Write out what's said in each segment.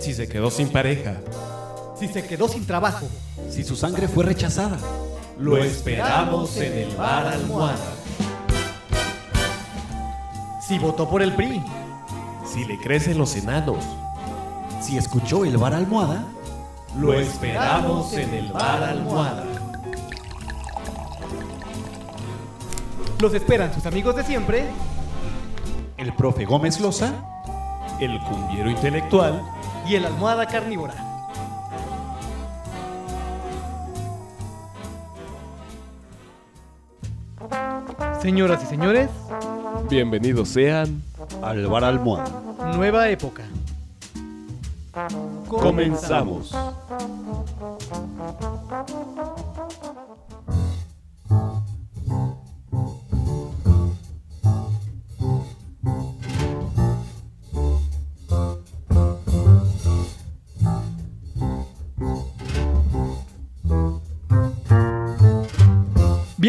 Si se quedó sin pareja, Si se quedó sin trabajo, Si su sangre fue rechazada. lo esperamos en el bar almohada. si votó por el PRI, Si le crecen los enanos, Si escuchó el bar almohada. lo esperamos en el bar almohada. Los esperan sus amigos de siempre. El profe Gómez Loza. El cumbiero intelectual y el almohada carnívora. Señoras y señores, Bienvenidos sean. Al bar almohada. nueva época. Comenzamos.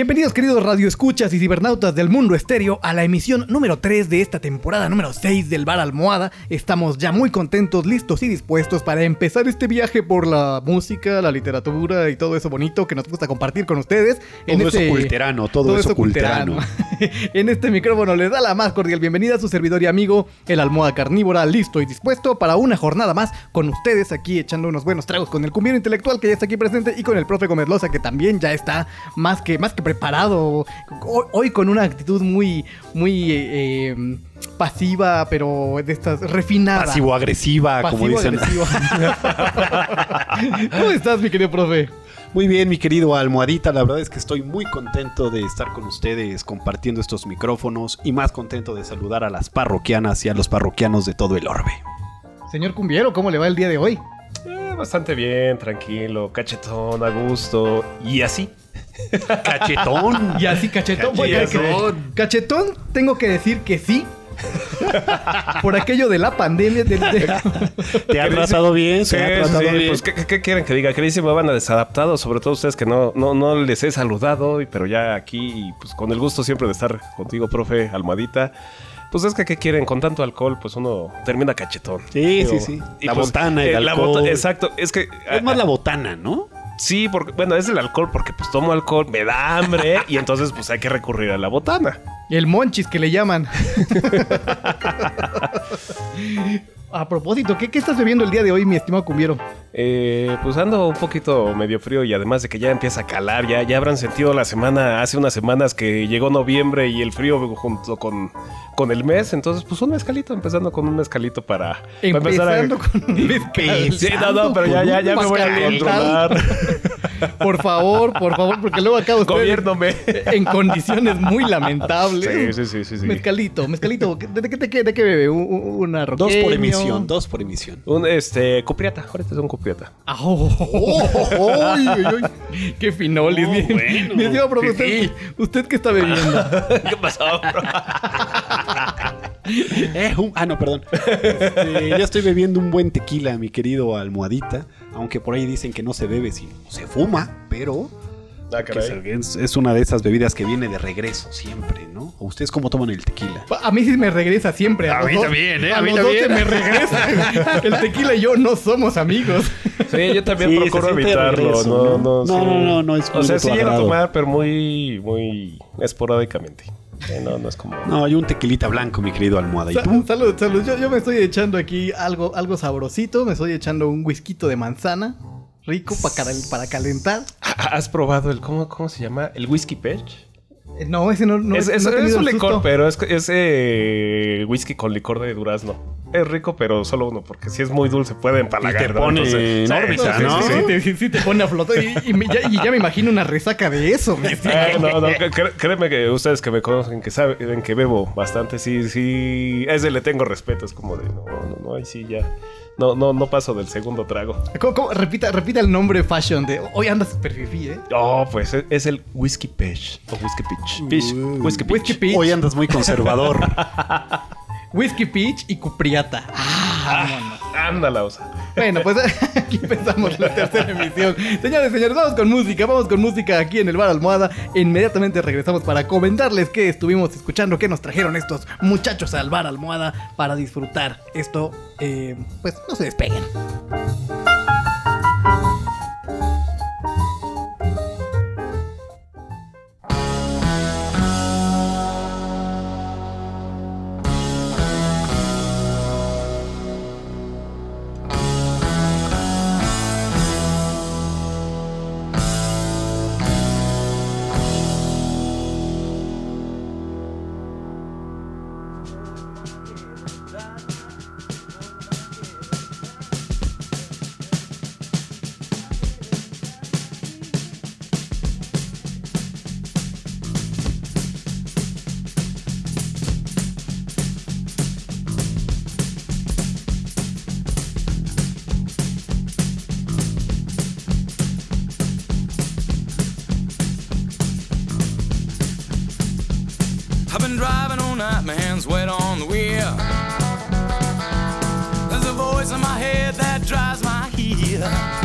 Bienvenidos queridos radioescuchas y cibernautas del mundo estéreo a la emisión número 3 de esta temporada número 6 del Bar Almohada. Estamos ya muy contentos, listos y dispuestos para empezar este viaje por la música, la literatura y todo eso bonito que nos gusta compartir con ustedes. Todo eso culterano, todo eso culterano. en este micrófono les da la más cordial bienvenida a su servidor y amigo, el Almohada Carnívora, listo y dispuesto para una jornada más con ustedes aquí echando unos buenos tragos con el cumbiero intelectual que ya está aquí presente y con el profe Gómez Loza que también ya está más que, más que preparado. Hoy, con una actitud muy, muy eh, eh, pasiva, pero de estas refinadas. Pasivo-agresiva, como dicen. ¿Cómo estás, mi querido profe? Muy bien, mi querido Almohadita. La verdad es que estoy muy contento de estar con ustedes compartiendo estos micrófonos y más contento de saludar a las parroquianas y a los parroquianos de todo el orbe. Señor Cumbiero, ¿cómo le va el día de hoy? Eh, bastante bien, tranquilo, cachetón, a gusto. Y así. ¡Cachetón! Y así, cachetón. Cachetón. Cachetón, tengo que decir que sí. Por aquello de la pandemia. de- de- ¿Te ha tratado bien? Sí, ¿Se ha tratado sí, bien? Pues, ¿qué, quieren que diga? Que me van a desadaptado, sobre todo ustedes que no, no, no les he saludado, pero ya aquí, y, pues con el gusto siempre de estar contigo, profe, almohadita. Pues es que, ¿qué quieren? Con tanto alcohol, pues uno termina cachetón. Sí, sí, Digo, sí. y La pues, botana, el eh, la alcohol. bota- exacto, es que... Es más la botana, ¿no? Sí, porque, bueno, es el alcohol, porque pues tomo alcohol, me da hambre, y entonces pues hay que recurrir a la botana. el monchis que le llaman. A propósito, ¿qué, qué estás bebiendo el día de hoy, mi estimado Cumbiero? Eh, pues ando un poquito medio frío y además de que ya empieza a calar, ya, ya habrán sentido la semana, hace unas semanas que llegó noviembre y el frío junto con, con el mes, entonces pues un mezcalito, empezando con un mezcalito para, para empezar a... Empezando con un mezcal. Sí, no, no, pero ya, ya, ya me voy a controlar. Por favor, por favor, porque luego acabo usted Gobiérnome. en condiciones muy lamentables. Sí, sí, sí, sí, sí. Mezcalito, mezcalito. ¿De, de, qué- de qué- de qué bebe? ¿Un- un- ¿Una Dos por roqueño? emisión, dos por emisión. Un este cupriata, ahorita es un cupriata. Ah, oh, oh, oh, ay, ay, ay. Qué finolis. mi, bueno. mi estimado profe, ¿usted, ¿usted qué está bebiendo? ¿Qué pasó, bro? Eh, un- ah, no, perdón. Este, ya estoy bebiendo un buen tequila, mi querido almohadita. Aunque por ahí dicen que no se bebe si no se fuma, pero Ah, es, es una de esas bebidas que viene de regreso siempre, ¿no? ¿O ustedes cómo toman el tequila? A mí sí me regresa siempre. A, A mí dos- también, ¿eh? A, A mí los dos también. se me regresa. El tequila y yo no somos amigos. Sí, yo también Sí, procuro evitarlo. regreso, no, ¿no? no, No, sí. no, no, no es O sea, sí llego a tomar, pero muy, muy esporádicamente. Sí, no, no es como. No, hay un tequilita blanco, mi querido almohada. ¿Y tú? salud, salud. Yo, yo me estoy echando aquí algo, algo sabrosito. Me estoy echando un whisky de manzana. Rico para, para calentar. ¿Has probado el. ¿Cómo, cómo se llama? ¿El whisky perch? Eh, No, ese no, no es, no es- he es un licor, pero es, es eh, whisky con licor de durazno. Es rico, pero solo uno, porque si es muy dulce puede empalagar. Y te ¿no? pone Entonces, en sí, órbita, sí, ¿no? sí, Sí, sí. te, sí, sí te pone a flotar. Y, y me- ya, y ya me imagino una resaca de eso. Eh, no, no, créeme que ustedes que me conocen, que saben que bebo bastante, sí, sí, a ese le tengo respeto, es como de, no, no, no, ahí sí ya, no, no, no paso del segundo trago. ¿Cómo- cómo? Repita, repita el nombre fashion de. Hoy andas super fifí, ¿eh? No, pues es, es el Whiskey Peach, o Whiskey Peach, Peach, Whiskey Peach. Whiskey Peach. Hoy andas muy conservador. Whiskey Peach y Cupriata. Ah. ah ándala, osa. Bueno, pues aquí empezamos la tercera emisión. Señores, señores, vamos con música, vamos con música aquí en el bar Almohada. Inmediatamente regresamos para comentarles qué estuvimos escuchando, qué nos trajeron estos muchachos al bar Almohada para disfrutar esto. Eh, pues no se despeguen. drives my heel.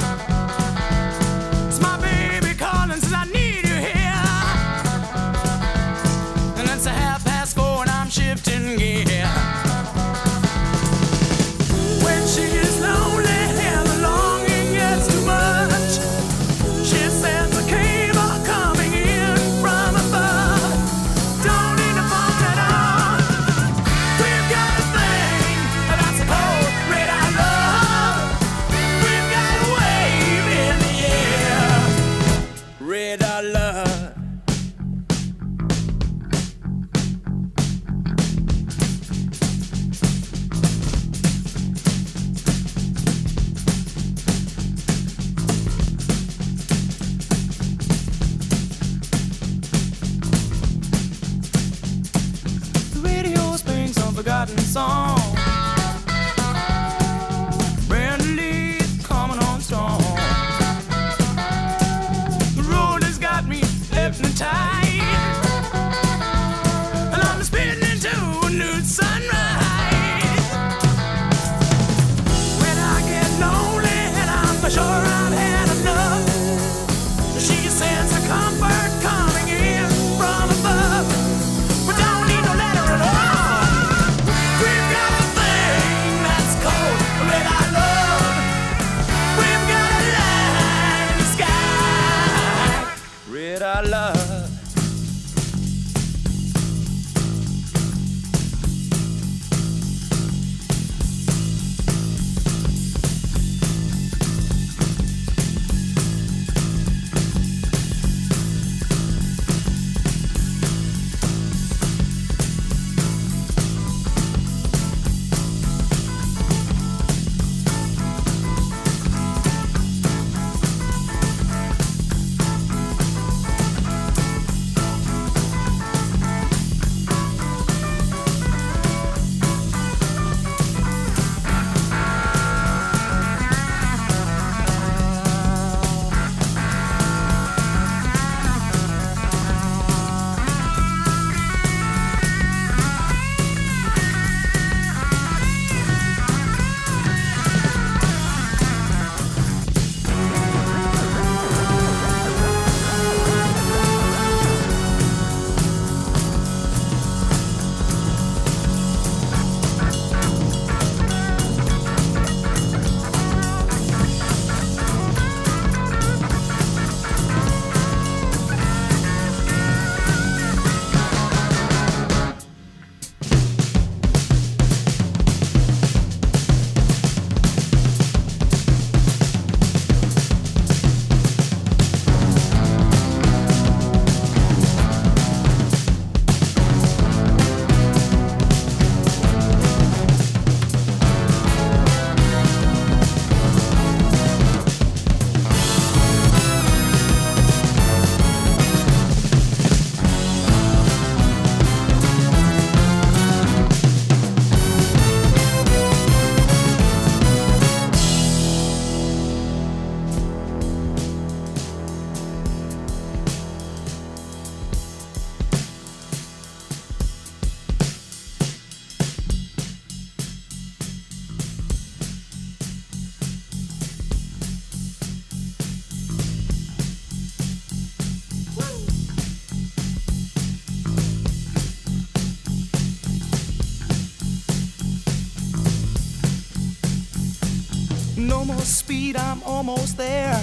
Almost there.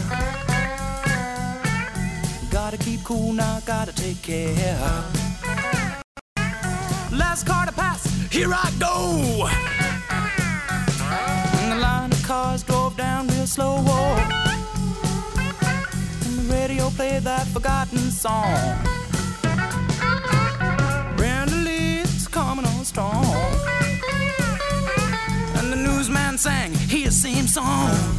Gotta keep cool now, gotta take care. Last car to pass, here I go. And the line of cars drove down real slow. Oh. And the radio played that forgotten song. Brenda Lee's coming on strong. And the newsman sang his same song.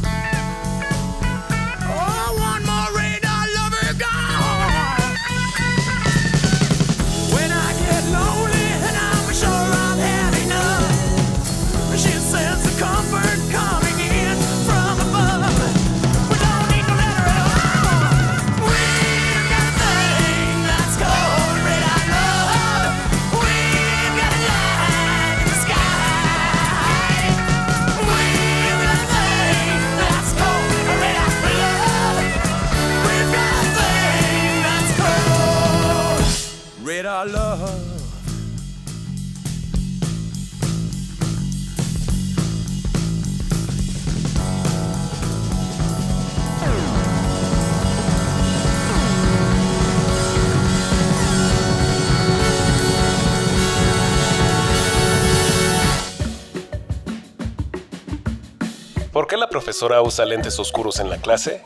Usa lentes oscuros en la clase?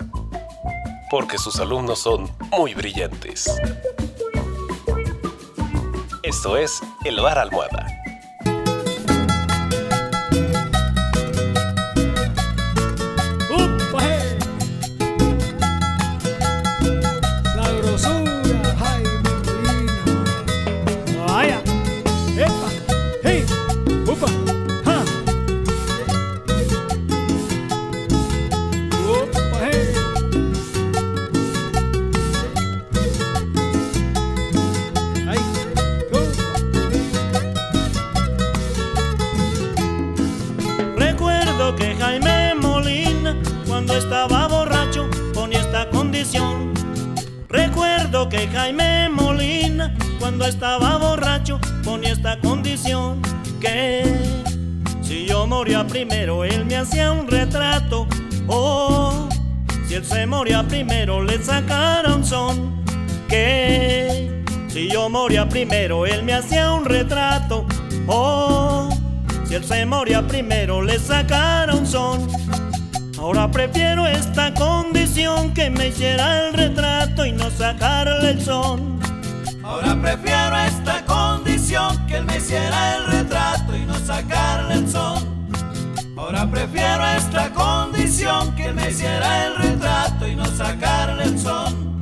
Porque sus alumnos son muy brillantes. Esto es El Bar Almohada. Que Jaime Molina, cuando estaba borracho, ponía esta condición. Que si yo moría primero, él me hacía un retrato. Oh, si él se moría primero, le sacara un son. Que si yo moría primero, él me hacía un retrato. Oh, si él se moría primero, le sacara un son. Ahora prefiero esta condición que me hiciera el retrato y no sacarle el son. Ahora prefiero esta condición que él me hiciera el retrato y no sacarle el son. Ahora prefiero esta condición que él me hiciera el retrato y no sacarle el son.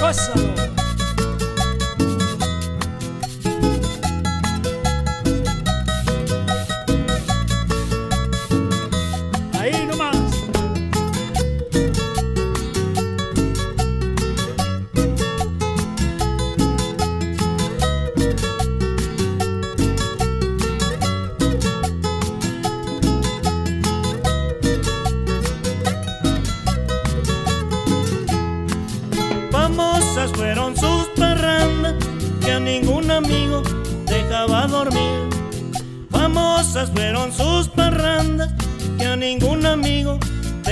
Gózalo.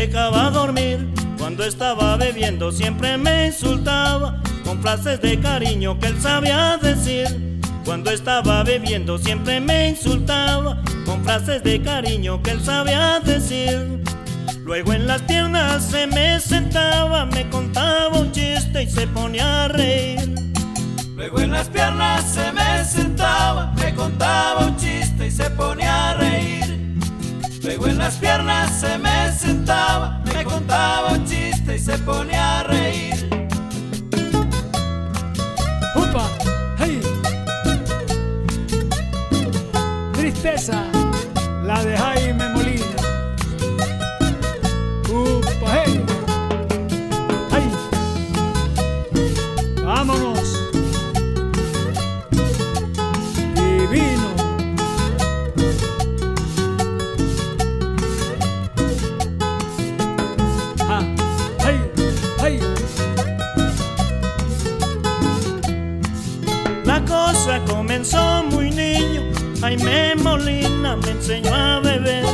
Dejaba dormir. Cuando estaba bebiendo siempre me insultaba con frases de cariño que él sabía decir. Cuando estaba bebiendo siempre me insultaba con frases de cariño que él sabía decir. Luego en las piernas se me sentaba, me contaba un chiste y se ponía a reír. Luego en las piernas se me sentaba, me contaba un chiste y se ponía a reír. Luego en las piernas se me sentaba, me contaba un chiste y se ponía a reír. Upa, hey. Tristeza, la de Jaime Molina me enseñó a beber.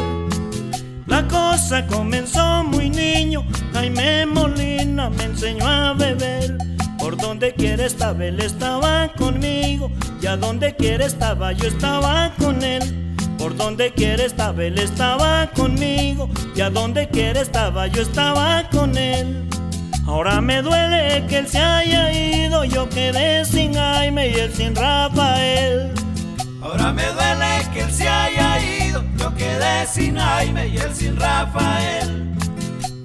La cosa comenzó muy niño, Jaime Molina me enseñó a beber. Por donde quiera estaba, él estaba conmigo, y a donde quiera estaba, yo estaba con él. Por donde quiera estaba, él estaba conmigo, y a donde quiera estaba, yo estaba con él. Ahora me duele que él se haya ido, yo quedé sin Jaime y él sin Rafael. Ahora me duele que él se haya ido, yo quedé sin Jaime y él sin Rafael.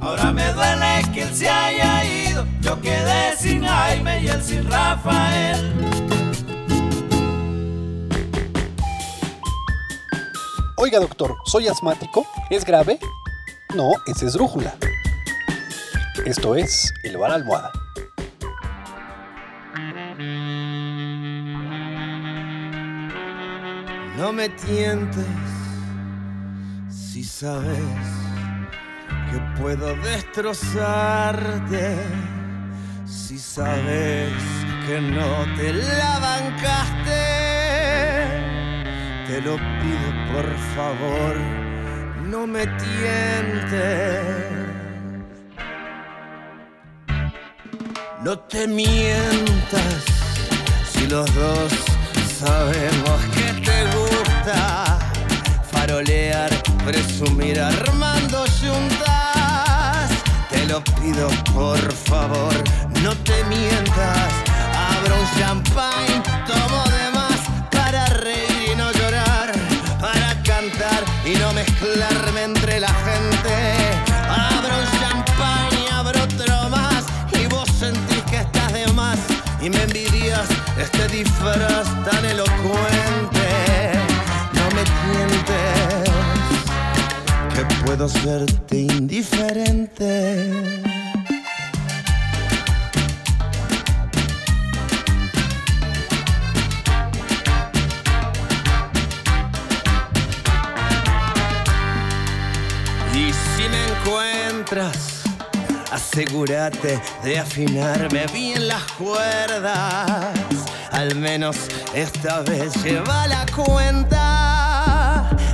Ahora me duele que él se haya ido, yo quedé sin Jaime y él sin Rafael. Oiga, doctor, soy asmático. ¿Es grave? No, es drújula. Esto es el bar almohada. No me tientes si sabes que puedo destrozarte. Si sabes que no te la bancaste, te lo pido por favor, no me tientes. No te mientas si los dos sabemos que farolear, presumir, armando juntas. Te lo pido por favor, no te mientas. Abro un champagne, tomo de más para reír y no llorar, para cantar y no mezclarme entre la gente. Abro un champagne, abro otro más y vos sentís que estás de más y me envidias este disfraz tan elocuente. Puedo serte indiferente. Y si me encuentras, asegúrate de afinarme bien las cuerdas. Al menos esta vez lleva la cuenta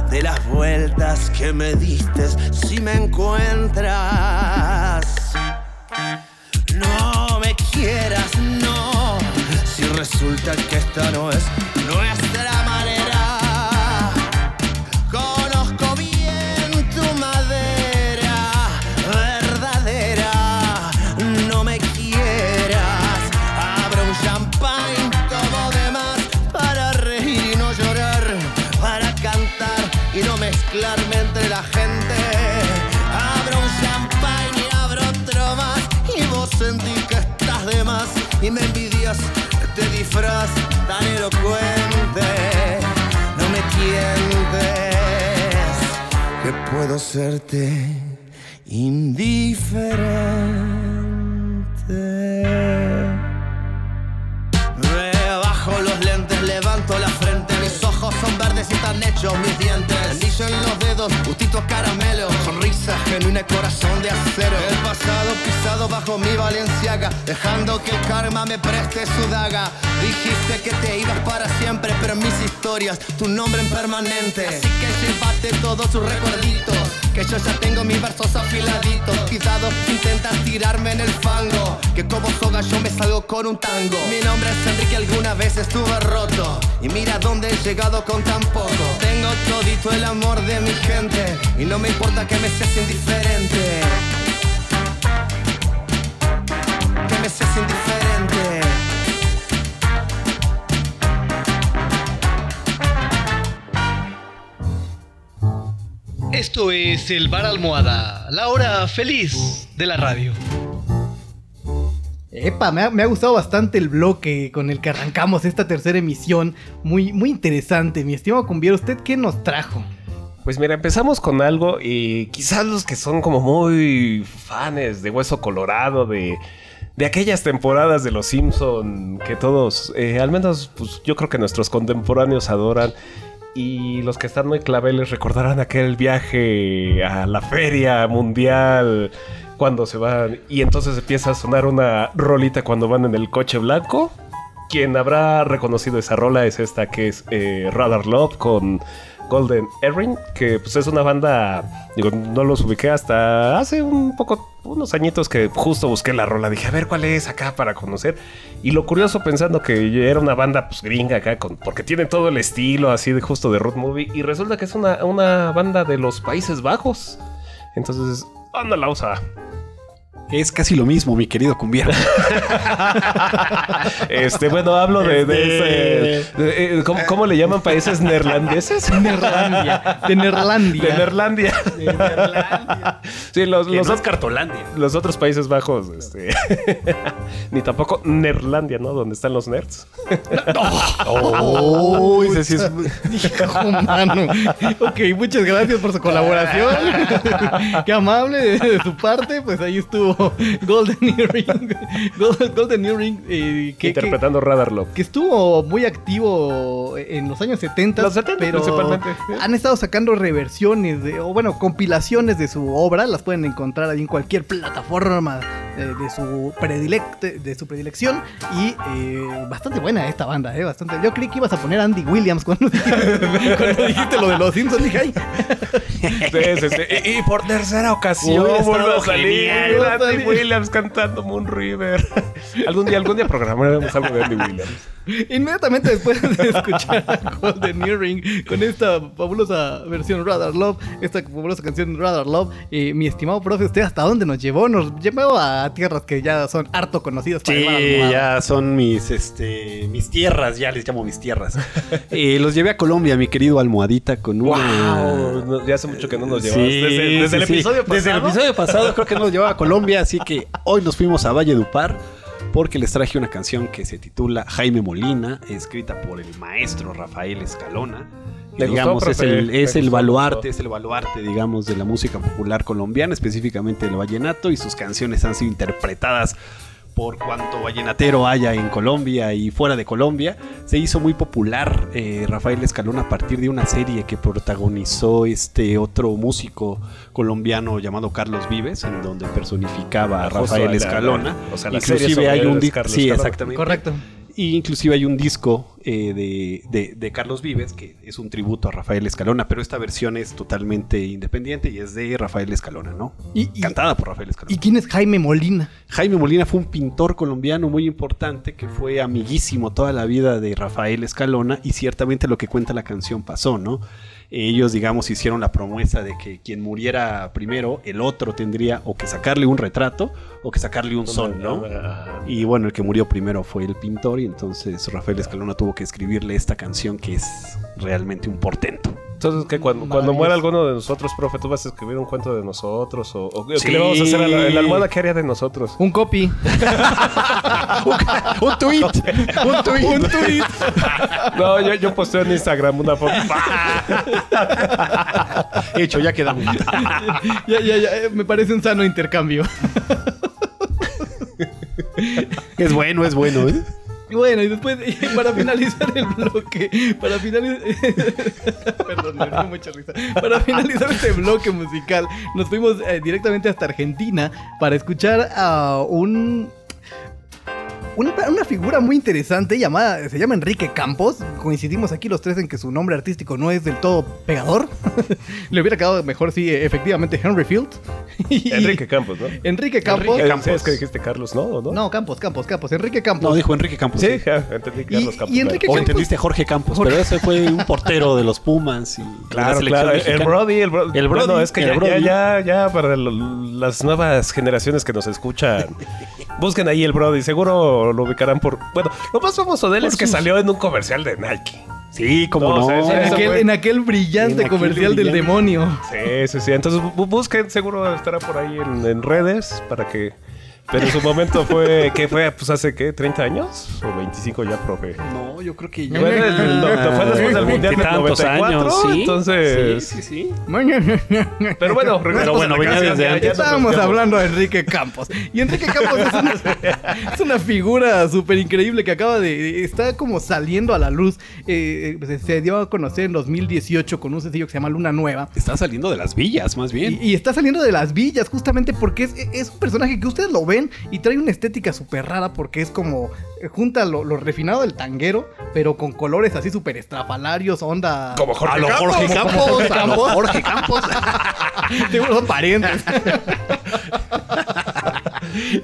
de las vueltas que me diste si me encuentras. No me quieras, no. Si resulta que esta no es nuestra y me envidias este disfraz tan elocuente. No me tientes, que puedo serte indiferente. Son verdes y están hechos mis dientes. Anillo en los dedos, gustitos caramelo. Sonrisa genuina, corazón de acero. El pasado pisado bajo mi valenciaga. Dejando que el karma me preste su daga. Dijiste que te ibas para siempre, pero en mis historias tu nombre en permanente. Así que llévate todos sus recuerditos. Que yo ya tengo mis versos afiladitos. Cuidado, intentas tirarme en el fango. Que como soga yo me salgo con un tango. Mi nombre es Enrique, alguna vez estuve roto. Y mira dónde he llegado con tan poco. Tengo todito el amor de mi gente. Y no me importa que me seas indiferente. Que me seas indiferente. Esto es el Bar Almohada, la hora feliz de la radio. Epa, me ha, me ha gustado bastante el bloque con el que arrancamos esta tercera emisión. Muy, muy interesante, mi estimado Cumbiero. ¿Usted qué nos trajo? Pues mira, empezamos con algo y quizás los que son como muy fans de Hueso Colorado, de, de aquellas temporadas de Los Simpson que todos, eh, al menos pues, yo creo que nuestros contemporáneos adoran. Y los que están muy claveles recordarán aquel viaje a la feria mundial cuando se van y entonces empieza a sonar una rolita cuando van en el coche blanco. quien habrá reconocido esa rola es esta que es eh, Radar Love con Golden Earring, que pues es una banda, digo, no los ubiqué hasta hace un poco, unos añitos que justo busqué la rola, dije, a ver cuál es acá para conocer. Y lo curioso pensando que era una banda pues gringa acá, con, porque tiene todo el estilo así de justo de road movie, y resulta que es una, una banda de los Países Bajos. Entonces, anda la usa. Es casi lo mismo, mi querido cumbiero. Este, bueno, hablo de, de Este- de- eh, ¿cómo, cómo le llaman países neerlandeses? Nerlandia. De Nerlandia. De Neerlandia. Sí, los, los, no es Cartolandia. los otros Países Bajos, este, ni tampoco Neerlandia, ¿no? Donde están los nerds. Oh, ese sí es... Hijo, mano. Ok, muchas gracias por su colaboración. Qué amable de, de su parte. Pues ahí estuvo Golden Earring. Gold- Golden Earring. eh, que, que, interpretando Radar Love. que estuvo muy activo en los años 70. Los 70 pero principalmente. Han estado sacando reversiones, de, o bueno, compilaciones de su obra. Las pueden encontrar ahí en cualquier plataforma eh, de, su predilect- de su predilección. Y eh, bastante buena esta banda, eh, bastante. Yo creí que ibas a poner Andy Williams cuando, cuando dijiste lo de los Simpsons. Dije, ay, Sí, sí, sí. Y, y por tercera ocasión vuelve a salir Williams cantando Moon River. algún día, algún día programaremos algo de Andy Williams. Inmediatamente después de escuchar a Golden Earring con esta fabulosa versión Radar Love, esta fabulosa canción Radar Love, eh, mi estimado profe, ¿usted hasta dónde nos llevó? Nos llevó a tierras que ya son harto conocidas para Sí, ya son mis, este, mis tierras, ya les llamo mis tierras. Eh, los llevé a Colombia, mi querido almohadita, con una... Wow, no, ya hace mucho que no nos Sí, llevamos. desde desde sí, el sí. episodio pasado. Desde el episodio pasado creo que nos llevaba a Colombia, así que hoy nos fuimos a Valle Dupar porque les traje una canción que se titula Jaime Molina, escrita por el maestro Rafael Escalona. Gustó, digamos, es el, es el baluarte, es el baluarte, digamos, de la música popular colombiana, específicamente del vallenato, y sus canciones han sido interpretadas por cuanto vallenatero haya en Colombia y fuera de Colombia. Se hizo muy popular eh, Rafael Escalona a partir de una serie que protagonizó este otro músico colombiano llamado Carlos Vives, en donde personificaba a Rafael Escalona. o sea, la serie sobre hay un. Carlos Sí, exactamente. Correcto. Y inclusive hay un disco eh, de, de- de Carlos Vives que es un tributo a Rafael Escalona, pero esta versión es totalmente independiente y es de Rafael Escalona, ¿no? Y, y- Cantada por Rafael Escalona. ¿y quién es Jaime Molina? Jaime Molina fue un pintor colombiano muy importante que fue amiguísimo toda la vida de Rafael Escalona y ciertamente lo que cuenta la canción pasó, ¿no? Ellos, digamos, hicieron la promesa de que quien muriera primero, el otro tendría o que sacarle un retrato o que sacarle un son, ¿no? Ah, Y bueno, el que murió primero fue el pintor y entonces Rafael Escalona tuvo que escribirle esta canción que es realmente un portento. Entonces, que cuando, muera alguno de nosotros, profe, tú vas a escribir un cuento de nosotros o, o Sí. ¿qué le vamos a hacer a la, a la almohada? ¿Qué haría de nosotros? Un copy. un tweet, un tweet, un tweet. No, yo, yo posteo en Instagram una foto. Hecho, ya quedamos. ya, ya, ya. eh, Me parece un sano intercambio. Es bueno, es bueno, ¿eh? Bueno, y después, para finalizar el bloque, para finalizar. Perdón, me dio mucha risa. Para finalizar este bloque musical, nos fuimos eh, directamente hasta Argentina para escuchar a un. Una, una figura muy interesante llamada, se llama Enrique Campos. Coincidimos aquí los tres en que su nombre artístico no es del todo pegador. Le hubiera quedado mejor si efectivamente Henry Field. Y- Enrique Campos, ¿no? Enrique Campos. Eh, sí, es que dijiste Carlos, ¿no? ¿O no? No, Campos, Campos, Campos. Enrique Campos. No, dijo Enrique Campos. Sí, ja, entendí Carlos Y- Campos. y Enrique O Campos- entendiste Jorge Campos, pero ese fue un portero de los Pumas y Claro. El. Brody, el Brody. El Brody, Bueno, es que ya, Brody. ya, ya, ya para lo- las nuevas generaciones que nos escuchan, busquen ahí el Brody. Seguro lo ubicarán por. Bueno, lo más famoso de él es que salió en un comercial de Nike. Sí, como No, no. o sea, En Eso aquel, fue- en aquel brillante En aquel comercial del demonio. Sí, sí, sí. Entonces bu- busquen, seguro estará por ahí en, en redes para que. Pero en su momento fue, ¿qué fue? Pues hace, ¿qué? ¿30 años? ¿O 25 ya, profe? No, yo creo que ya. Fue, del- del- no, fue después del Mundial del Veintitantos 94, ¿sí? entonces... Sí, sí, sí. Pero bueno, regresamos bueno, a la venía canción, desde ya- antes. ya Estábamos hablando de Enrique Campos. Y Enrique Campos es una, es una figura súper increíble que acaba de. Está como saliendo a la luz. Eh, se- se dio a conocer en 2018 con un sencillo que se llama Luna Nueva. Está saliendo de las villas, más bien. Y, y está saliendo de las villas justamente porque es, es un personaje que ustedes lo ven y trae una estética súper rara porque es como eh, junta lo, lo refinado del tanguero, pero con colores así súper estrafalarios, onda... Como Jorge A lo Campos. Jorge Campos. como Jorge a lo Campos. Jorge Campos. Seguro son parientes.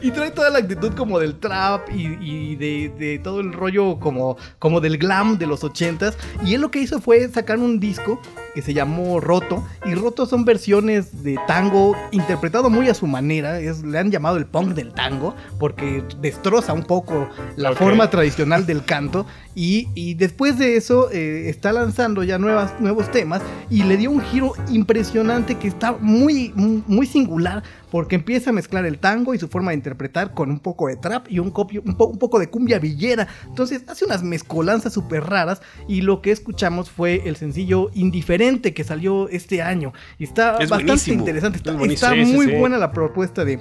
y trae toda la actitud como del trap y, y de, de todo el rollo como, como del glam de los ochentas. Y él lo que hizo fue sacar un disco que se llamó Roto. Y Roto son versiones de tango interpretado muy a su manera. Es, le han llamado el punk del tango porque destroza un poco la forma tradicional del canto. Y, y después de eso eh, está lanzando ya nuevas, nuevos temas y le dio un giro impresionante que está muy, muy singular porque empieza a mezclar el tango y su forma de interpretar con un poco de trap y un, copio- un, po- un poco de cumbia villera. Entonces hace unas mezcolanzas súper raras y lo que escuchamos fue el sencillo Indiferente que salió este año. Y está Es bastante interesante, es está, sí, muy sí. buena la propuesta de,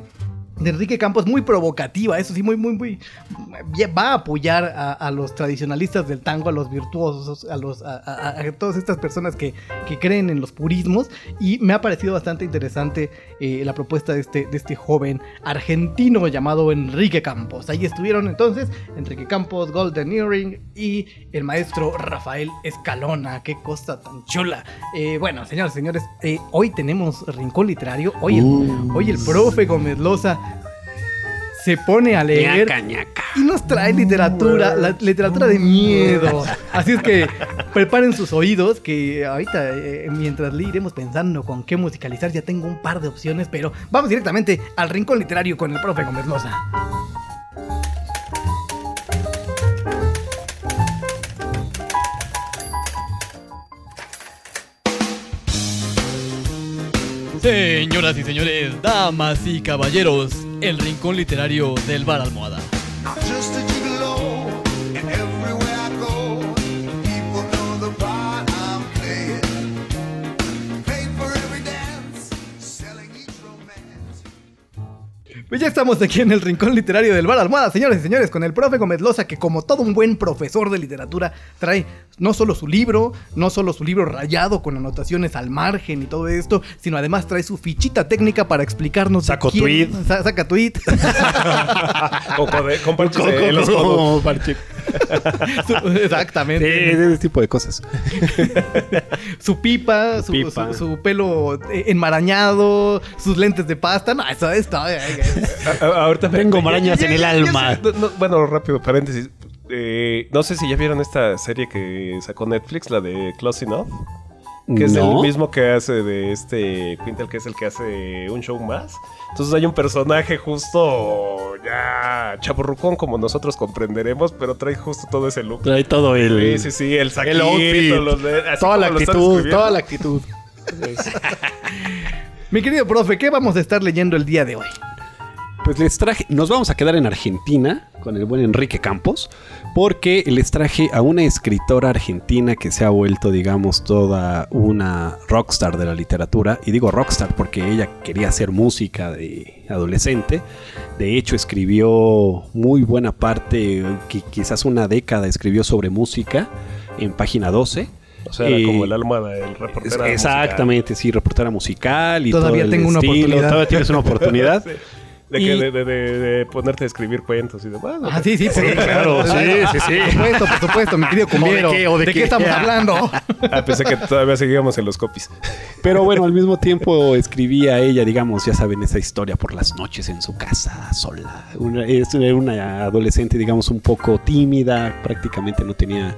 de Enrique Campos, muy provocativa, eso sí, muy, muy, muy. Va a apoyar a, a los tradicionalistas del tango, a los virtuosos, a, los, a, a- a todas estas personas que, que creen en los purismos. Y me ha parecido bastante interesante eh, la propuesta de este, de este joven argentino llamado Enrique Campos. Ahí estuvieron entonces Enrique Campos, Golden Earring y el maestro Rafael Escalona. Qué cosa tan chula. Eh, bueno, señores, señores, eh, hoy tenemos Rincón Literario. Hoy el, hoy el profe Gómez Loza se pone a leer Ñaca, ñaca. y nos trae literatura, la literatura de miedo. Así es que preparen sus oídos, que ahorita eh, mientras le iremos pensando con qué musicalizar, ya tengo un par de opciones, pero vamos directamente al rincón literario con el profe Gómez Loza. Señoras y señores, damas y caballeros, el rincón literario del Bar Almohada. Pues ya estamos aquí en el rincón literario del Bar Almohada, señores y señores, con el profe Gómez Loza, que como todo un buen profesor de literatura, trae no solo su libro, no solo su libro rayado con anotaciones al margen y todo esto, sino además trae su fichita técnica para explicarnos. Saco quién- tweet. sa- saca tweet. Coco de, con parches Coco, de los codos. Su- Sí, exactamente. ese tipo de cosas. Su pipa, su, Pipa. su- su pelo enmarañado, sus lentes de pasta. No, eso está. Ahorita Tengo marañas en el alma. no- no, bueno, rápido, paréntesis. Eh, no sé si ya vieron esta serie que sacó Netflix, la de Close Enough. Que es el mismo que hace de este Quintel, que es el que hace un show más. Entonces hay un personaje justo ya chaburrucón, como nosotros comprenderemos, pero trae justo todo ese look. Trae todo el. Sí, sí, sí, el saquito, el outfit. los de- toda la como lo están actitud, toda la actitud. Mi querido profe, ¿qué vamos a estar leyendo el día de hoy? Pues les traje, nos vamos a quedar en Argentina con el buen Enrique Campos, porque les traje a una escritora argentina que se ha vuelto, digamos, toda una rockstar de la literatura. Y digo rockstar porque ella quería hacer música de adolescente. De hecho, escribió muy buena parte, qui- quizás una década, escribió sobre música en página 12. O sea, era Eh, como el alma del reportero. Exactamente, sí, reportera musical y Todavía todo el tengo una estilo. oportunidad. Todavía tienes una oportunidad. De, Y- que, de, de- de- de ponerte a escribir cuentos y demás. Ah, sí, sí, por- claro, sí, sí, sí. Por supuesto, por supuesto, mi querido cumbero. qué, o de ¿De qué qué? estamos hablando? Ah, pensé que todavía seguíamos en los copies. Pero bueno, al mismo tiempo escribía ella, digamos, ya saben, esa historia por las noches en su casa, sola. Una, es una adolescente, digamos, un poco tímida, prácticamente no tenía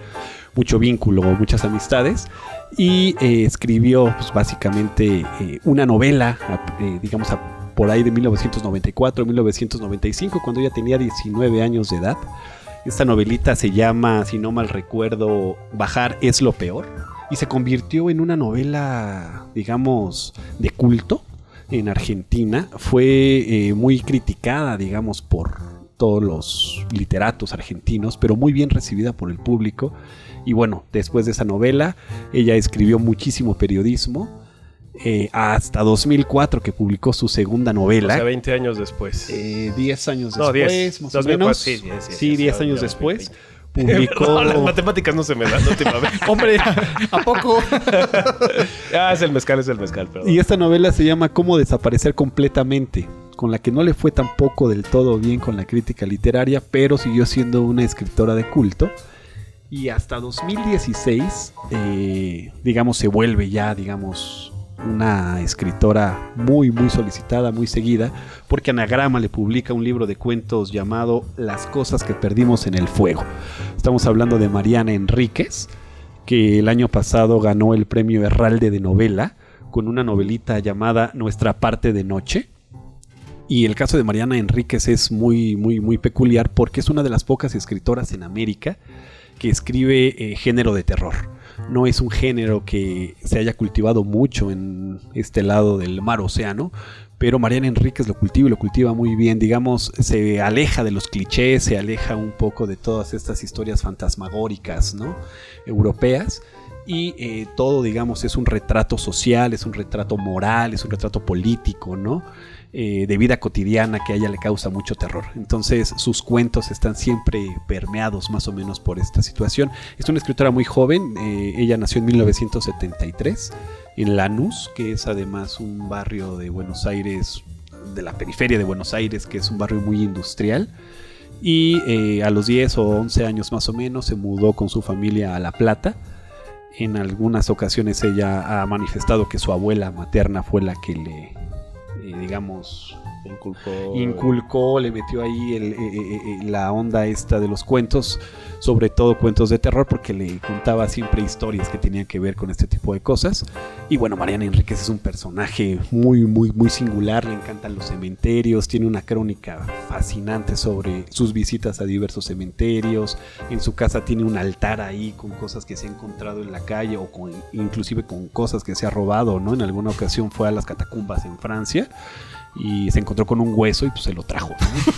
mucho vínculo, muchas amistades. Y eh, escribió, pues básicamente, eh, una novela, a- eh, digamos, a- por ahí de 1994, 1995, cuando ella tenía 19 años de edad. Esta novelita se llama, si no mal recuerdo, Bajar es lo peor. Y se convirtió en una novela, digamos, de culto en Argentina. Fue eh, muy criticada, digamos, por todos los literatos argentinos, pero muy bien recibida por el público. Y bueno, después de esa novela, ella escribió muchísimo periodismo. Eh, hasta 2004 que publicó su segunda O novela. sea, 20 años después. Eh, 10 años No, después, 10. más 2004, o menos. sí, 10, sí, Sí, sí, 10 sí, años después. Las matemáticas no se me dan la última vez. Hombre, ¿a poco? Ah, es el mezcal, es el mezcal, perdón. y esta novela se llama Cómo desaparecer completamente. con la que no le fue tampoco del todo bien con la crítica literaria, pero siguió siendo una escritora de culto. Y hasta 2016, eh, digamos, se vuelve ya, digamos, una escritora muy, muy solicitada, muy seguida, porque Anagrama le publica un libro de cuentos llamado Las cosas que perdimos en el fuego. Estamos hablando de Mariana Enríquez, que el año pasado ganó el premio Herralde de novela con una novelita llamada Nuestra parte de noche. Y el caso de Mariana Enríquez es muy, muy, muy peculiar porque es una de las pocas escritoras en América que escribe eh, género de terror. No es un género que se haya cultivado mucho en este lado del mar océano, pero Mariana Enríquez lo cultiva y lo cultiva muy bien. Digamos, se aleja de los clichés, se aleja un poco de todas estas historias fantasmagóricas, ¿no? Europeas. Y eh, todo, digamos, es un retrato social, es un retrato moral, es un retrato político, ¿no? Eh, de vida cotidiana que a ella le causa mucho terror. Entonces sus cuentos están siempre permeados más o menos por esta situación. Es una escritora muy joven, eh, ella nació en 1973 en Lanús, que es además un barrio de Buenos Aires, de la periferia de Buenos Aires, que es un barrio muy industrial. Y eh, a los 10 o 11 años más o menos se mudó con su familia a La Plata. En algunas ocasiones ella ha manifestado que su abuela materna fue la que le, digamos, Inculcó. inculcó, le metió ahí el- eh, eh, eh, la onda esta de los cuentos, sobre todo cuentos de terror, porque le contaba siempre historias que tenían que ver con este tipo de cosas. Y bueno, Mariana Enríquez es un personaje muy, muy, muy singular, le encantan los cementerios, tiene una crónica fascinante sobre sus visitas a diversos cementerios, en su casa tiene un altar ahí con cosas que se ha encontrado en la calle o con, inclusive con cosas que se ha robado, ¿no? En alguna ocasión fue a las catacumbas en Francia y se encontró con un hueso y pues se lo trajo.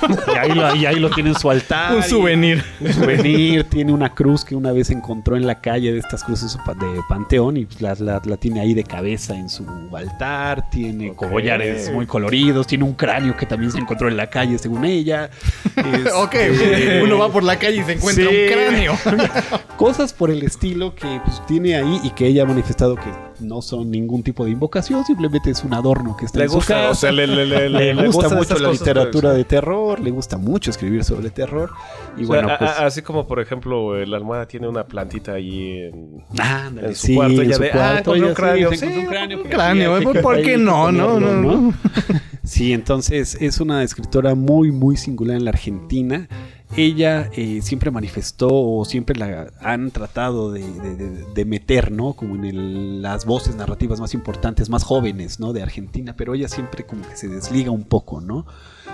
¿no? y, ahí lo, y ahí lo tiene en su altar. Un y- souvenir. un souvenir, tiene una cruz que una vez encontró en la calle de estas cruces de Panteón y pues, la, la- la tiene ahí de cabeza en su altar, tiene Ok. collares muy coloridos, tiene un cráneo que también se encontró en la calle según ella. ok, Este, uno va por la calle y se encuentra Sí. un cráneo. Cosas por el estilo que pues, tiene ahí y que ella ha manifestado que no son ningún tipo de invocación, simplemente es un adorno que está Le en su gusta, casa. o sea, le, le, le, le, le gusta mucho la cosas, literatura de terror, le gusta mucho escribir sobre terror. Y O sea, bueno, pues. a- así como por ejemplo la almohada tiene una plantita ahí en, Ándale, en su cuarto, ella de, ah, encontré un ella sí, cráneo, se sí, encontró un cráneo. un porque cráneo, había que- ¿por qué no? No, no, no. Sí, entonces es una escritora muy, muy singular en la Argentina. Ella eh, siempre manifestó o siempre la han tratado de, de- de- meter, ¿no? Como en el- las voces narrativas más importantes, más jóvenes, ¿no? De Argentina, pero ella siempre como que se desliga un poco, ¿no?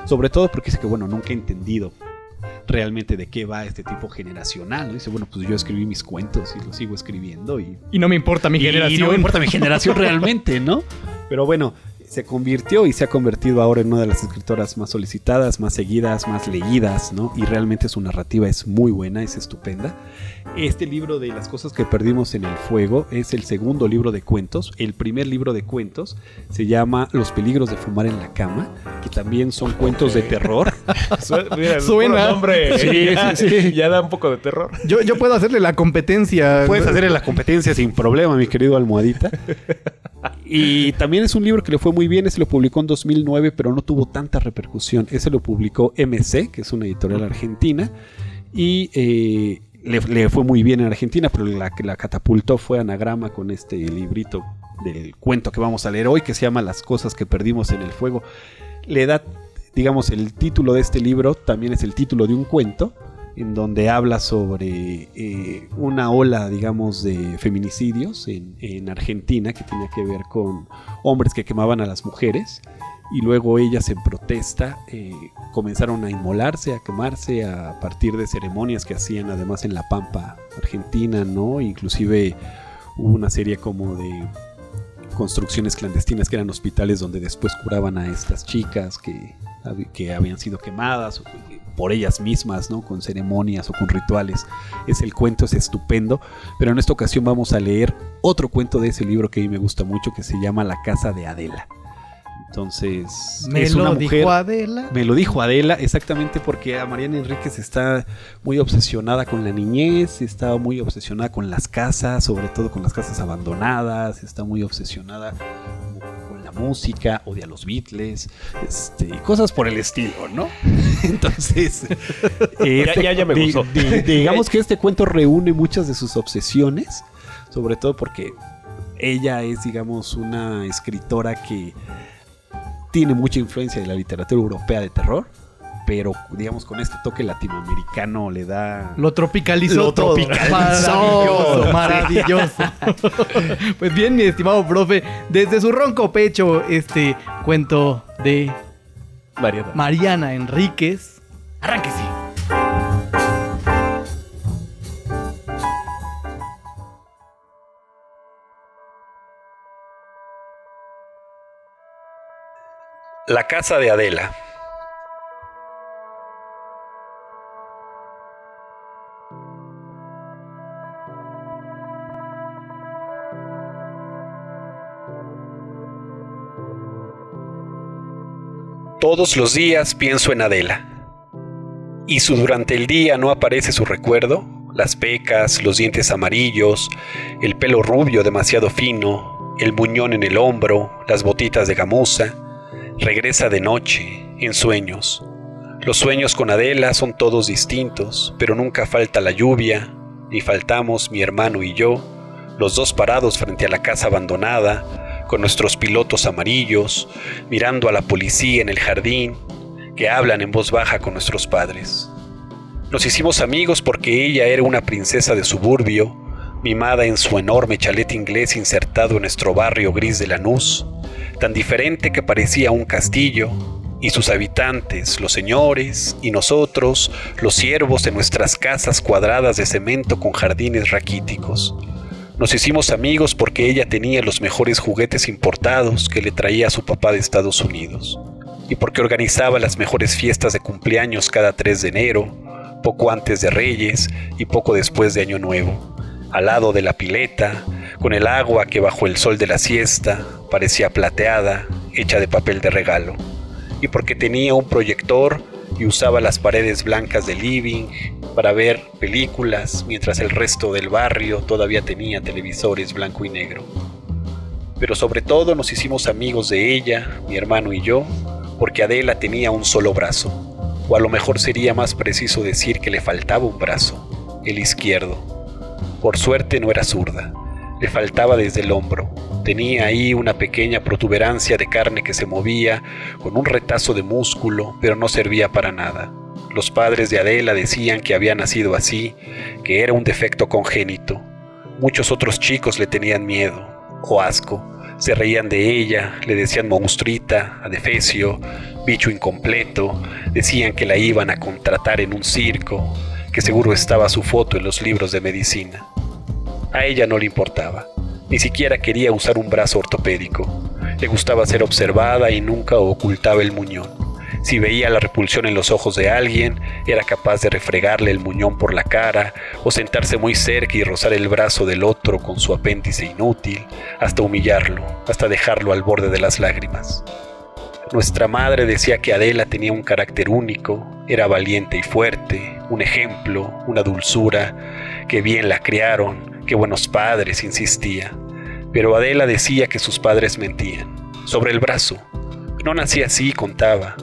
Sobre todo porque dice que, bueno, nunca he entendido realmente de qué va este tipo generacional, ¿no? Dice, bueno, pues yo escribí mis cuentos y los sigo escribiendo y Y no me importa mi y- generación. Y no me importa mi generación realmente, ¿no? Pero bueno, se convirtió y se ha convertido ahora en una de las escritoras más solicitadas, más seguidas, más leídas, ¿no? Y realmente su narrativa es muy buena, es estupenda. Este libro de las cosas que perdimos en el fuego es el segundo libro de cuentos. El primer libro de cuentos se llama Los peligros de fumar en la cama, que también son cuentos de terror. Mira, Suena. nombre Sí, ya, sí, sí. ya da un poco de terror. Yo, yo puedo hacerle la competencia. Puedes hacerle la competencia sin problema, mi querido almohadita. Y también es un libro que le fue muy bien, ese lo publicó en 2009, pero no tuvo tanta repercusión. Ese lo publicó MC, que es una editorial argentina, y eh, le, le fue muy bien en Argentina, pero la que la catapultó fue Anagrama con este librito del cuento que vamos a leer hoy, que se llama Las cosas que perdimos en el fuego. Le da, digamos, el título de este libro, también es el título de un cuento, en donde habla sobre eh, una ola, digamos, de feminicidios en, en Argentina que tenía que ver con hombres que quemaban a las mujeres y luego ellas en protesta eh, comenzaron a inmolarse, a quemarse a partir de ceremonias que hacían además en la Pampa Argentina, ¿no? Inclusive hubo una serie como de construcciones clandestinas que eran hospitales donde después curaban a estas chicas que, que habían sido quemadas o por ellas mismas, ¿no? Con ceremonias o con rituales. Es el cuento, es estupendo. Pero en esta ocasión vamos a leer otro cuento de ese libro que a mí me gusta mucho que se llama La casa de Adela. Entonces, Me es lo una dijo. Adela. Me lo dijo Adela, exactamente porque a Mariana Enríquez está muy obsesionada con la niñez, está muy obsesionada con las casas, sobre todo con las casas abandonadas, está muy obsesionada la música, odia a los Beatles, este, cosas por el estilo, ¿no? Entonces, este- ya- ya me di- gustó. di- digamos que este cuento reúne muchas de sus obsesiones, sobre todo porque ella es, digamos, una escritora que tiene mucha influencia de la literatura europea de terror, pero digamos con este toque latinoamericano le da... Lo tropicalizó Lo todo. tropicalizó. Maravilloso, maravilloso. pues bien, mi estimado profe, desde su ronco pecho, este cuento de Mariana. Mariana Enríquez. Arránquese. La casa de Adela. Todos los días pienso en Adela. Y si durante el día no aparece su recuerdo, las pecas, los dientes amarillos, el pelo rubio demasiado fino, el muñón en el hombro, las botitas de gamuza, regresa de noche, en sueños. Los sueños con Adela son todos distintos, pero nunca falta la lluvia, ni faltamos mi hermano y yo, los dos parados frente a la casa abandonada, nuestros pilotos amarillos, mirando a la policía en el jardín, que hablan en voz baja con nuestros padres. Nos hicimos amigos porque ella era una princesa de suburbio, mimada en su enorme chalet inglés insertado en nuestro barrio gris de Lanús, tan diferente que parecía un castillo, y sus habitantes, los señores, y nosotros, los siervos en nuestras casas cuadradas de cemento con jardines raquíticos. Nos hicimos amigos porque ella tenía los mejores juguetes importados que le traía su papá de Estados Unidos, y porque organizaba las mejores fiestas de cumpleaños cada 3 de enero, poco antes de Reyes y poco después de Año Nuevo, al lado de la pileta, con el agua que bajo el sol de la siesta parecía plateada, hecha de papel de regalo, y porque tenía un proyector y usaba las paredes blancas del living para ver películas mientras el resto del barrio todavía tenía televisores blanco y negro. Pero sobre todo nos hicimos amigos de ella, mi hermano y yo, porque Adela tenía un solo brazo, o a lo mejor sería más preciso decir que le faltaba un brazo, el izquierdo. Por suerte no era zurda, le faltaba desde el hombro. Tenía ahí una pequeña protuberancia de carne que se movía con un retazo de músculo, pero no servía para nada. Los padres de Adela decían que había nacido así, que era un defecto congénito. Muchos otros chicos le tenían miedo o asco. Se reían de ella, le decían monstruita, adefesio, bicho incompleto, decían que la iban a contratar en un circo, que seguro estaba su foto en los libros de medicina. A ella no le importaba, ni siquiera quería usar un brazo ortopédico. Le gustaba ser observada y nunca ocultaba el muñón. Si veía la repulsión en los ojos de alguien, era capaz de refregarle el muñón por la cara o sentarse muy cerca y rozar el brazo del otro con su apéndice inútil, hasta humillarlo, hasta dejarlo al borde de las lágrimas. Nuestra madre decía que Adela tenía un carácter único, era valiente y fuerte, un ejemplo, una dulzura, que bien la criaron, que buenos padres, insistía. Pero Adela decía que sus padres mentían. Sobre el brazo. No nací así, contaba.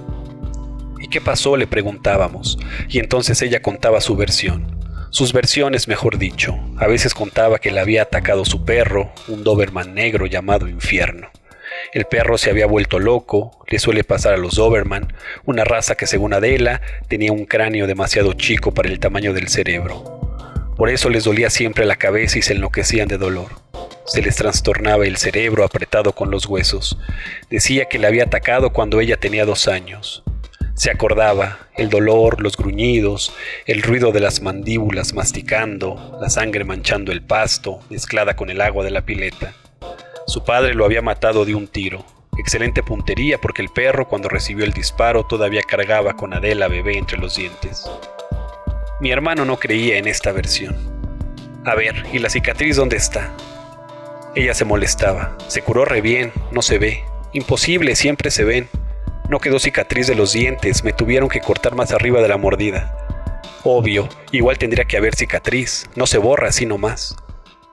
¿Y qué pasó? le preguntábamos, y entonces ella contaba su versión. Sus versiones, mejor dicho. A veces contaba que le había atacado su perro, un Doberman negro llamado Infierno. El perro se había vuelto loco, le suele pasar a los Doberman, una raza que según Adela tenía un cráneo demasiado chico para el tamaño del cerebro. Por eso les dolía siempre la cabeza y se enloquecían de dolor. Se les trastornaba el cerebro apretado con los huesos. Decía que le había atacado cuando ella tenía dos años. Se acordaba el dolor, los gruñidos, el ruido de las mandíbulas masticando, la sangre manchando el pasto, mezclada con el agua de la pileta. Su padre lo había matado de un tiro. Excelente puntería porque el perro cuando recibió el disparo todavía cargaba con Adela bebé entre los dientes. Mi hermano no creía en esta versión. A ver, ¿y la cicatriz dónde está? Ella se molestaba. Se curó re bien, no se ve. Imposible, siempre se ven. No quedó cicatriz de los dientes, me tuvieron que cortar más arriba de la mordida. Obvio, igual tendría que haber cicatriz, no se borra así nomás.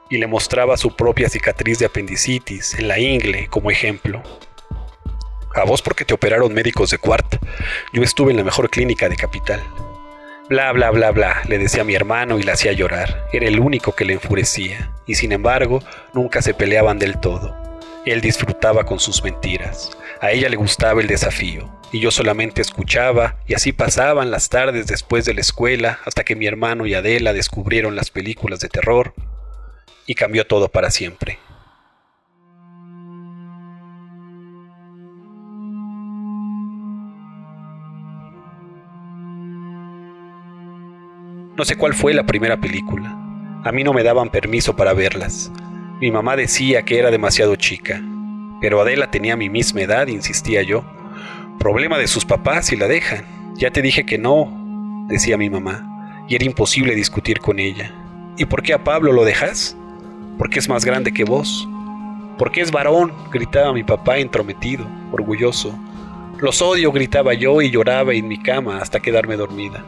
Y le mostraba su propia cicatriz de apendicitis en la ingle como ejemplo. A vos porque te operaron médicos de cuarta. Yo estuve en la mejor clínica de capital. Bla, bla, bla, bla, le decía a mi hermano y la hacía llorar. Era el único que le enfurecía, y sin embargo, nunca se peleaban del todo. Él disfrutaba con sus mentiras. A ella le gustaba el desafío, y yo solamente escuchaba, y así pasaban las tardes después de la escuela hasta que mi hermano y Adela descubrieron las películas de terror, y cambió todo para siempre. No sé cuál fue la primera película. A mí no me daban permiso para verlas. Mi mamá decía que era demasiado chica, pero Adela tenía mi misma edad, insistía yo. Problema de sus papás si la dejan. Ya te dije que no, decía mi mamá, y era imposible discutir con ella. ¿Y por qué a Pablo lo dejas? Porque es más grande que vos. Porque es varón, gritaba mi papá entrometido, orgulloso. Los odio, gritaba yo y lloraba en mi cama hasta quedarme dormida.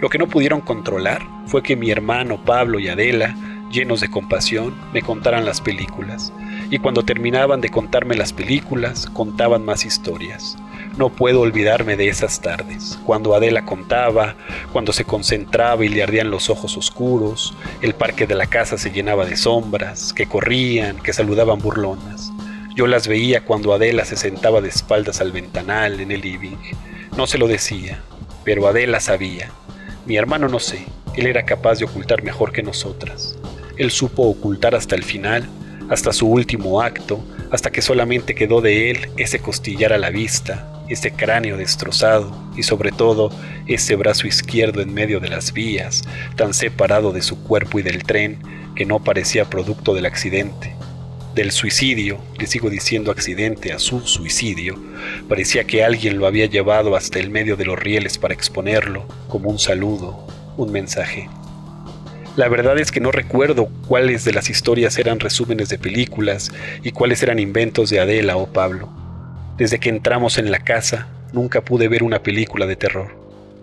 Lo que no pudieron controlar fue que mi hermano Pablo y Adela, llenos de compasión, me contaran las películas. Y cuando terminaban de contarme las películas, contaban más historias. No puedo olvidarme de esas tardes, cuando Adela contaba, cuando se concentraba y le ardían los ojos oscuros, el parque de la casa se llenaba de sombras, que corrían, que saludaban burlonas. Yo las veía cuando Adela se sentaba de espaldas al ventanal en el living. No se lo decía, pero Adela sabía. Mi hermano no sé, él era capaz de ocultar mejor que nosotras. Él supo ocultar hasta el final, hasta su último acto, hasta que solamente quedó de él ese costillar a la vista, ese cráneo destrozado y sobre todo ese brazo izquierdo en medio de las vías, tan separado de su cuerpo y del tren que no parecía producto del accidente. Del suicidio, le sigo diciendo accidente a su suicidio, parecía que alguien lo había llevado hasta el medio de los rieles para exponerlo como un saludo, un mensaje. La verdad es que no recuerdo cuáles de las historias eran resúmenes de películas y cuáles eran inventos de Adela o Pablo. Desde que entramos en la casa, nunca pude ver una película de terror.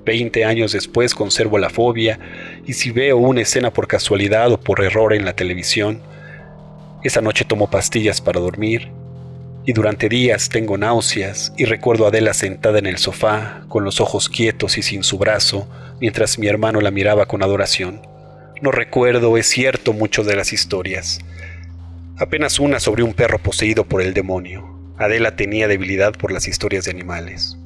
Veinte años después conservo la fobia y si veo una escena por casualidad o por error en la televisión, esa noche tomo pastillas para dormir y durante días tengo náuseas y recuerdo a Adela sentada en el sofá, con los ojos quietos y sin su brazo, mientras mi hermano la miraba con adoración. No recuerdo, es cierto, mucho de las historias. Apenas una sobre un perro poseído por el demonio. Adela tenía debilidad por las historias de animales.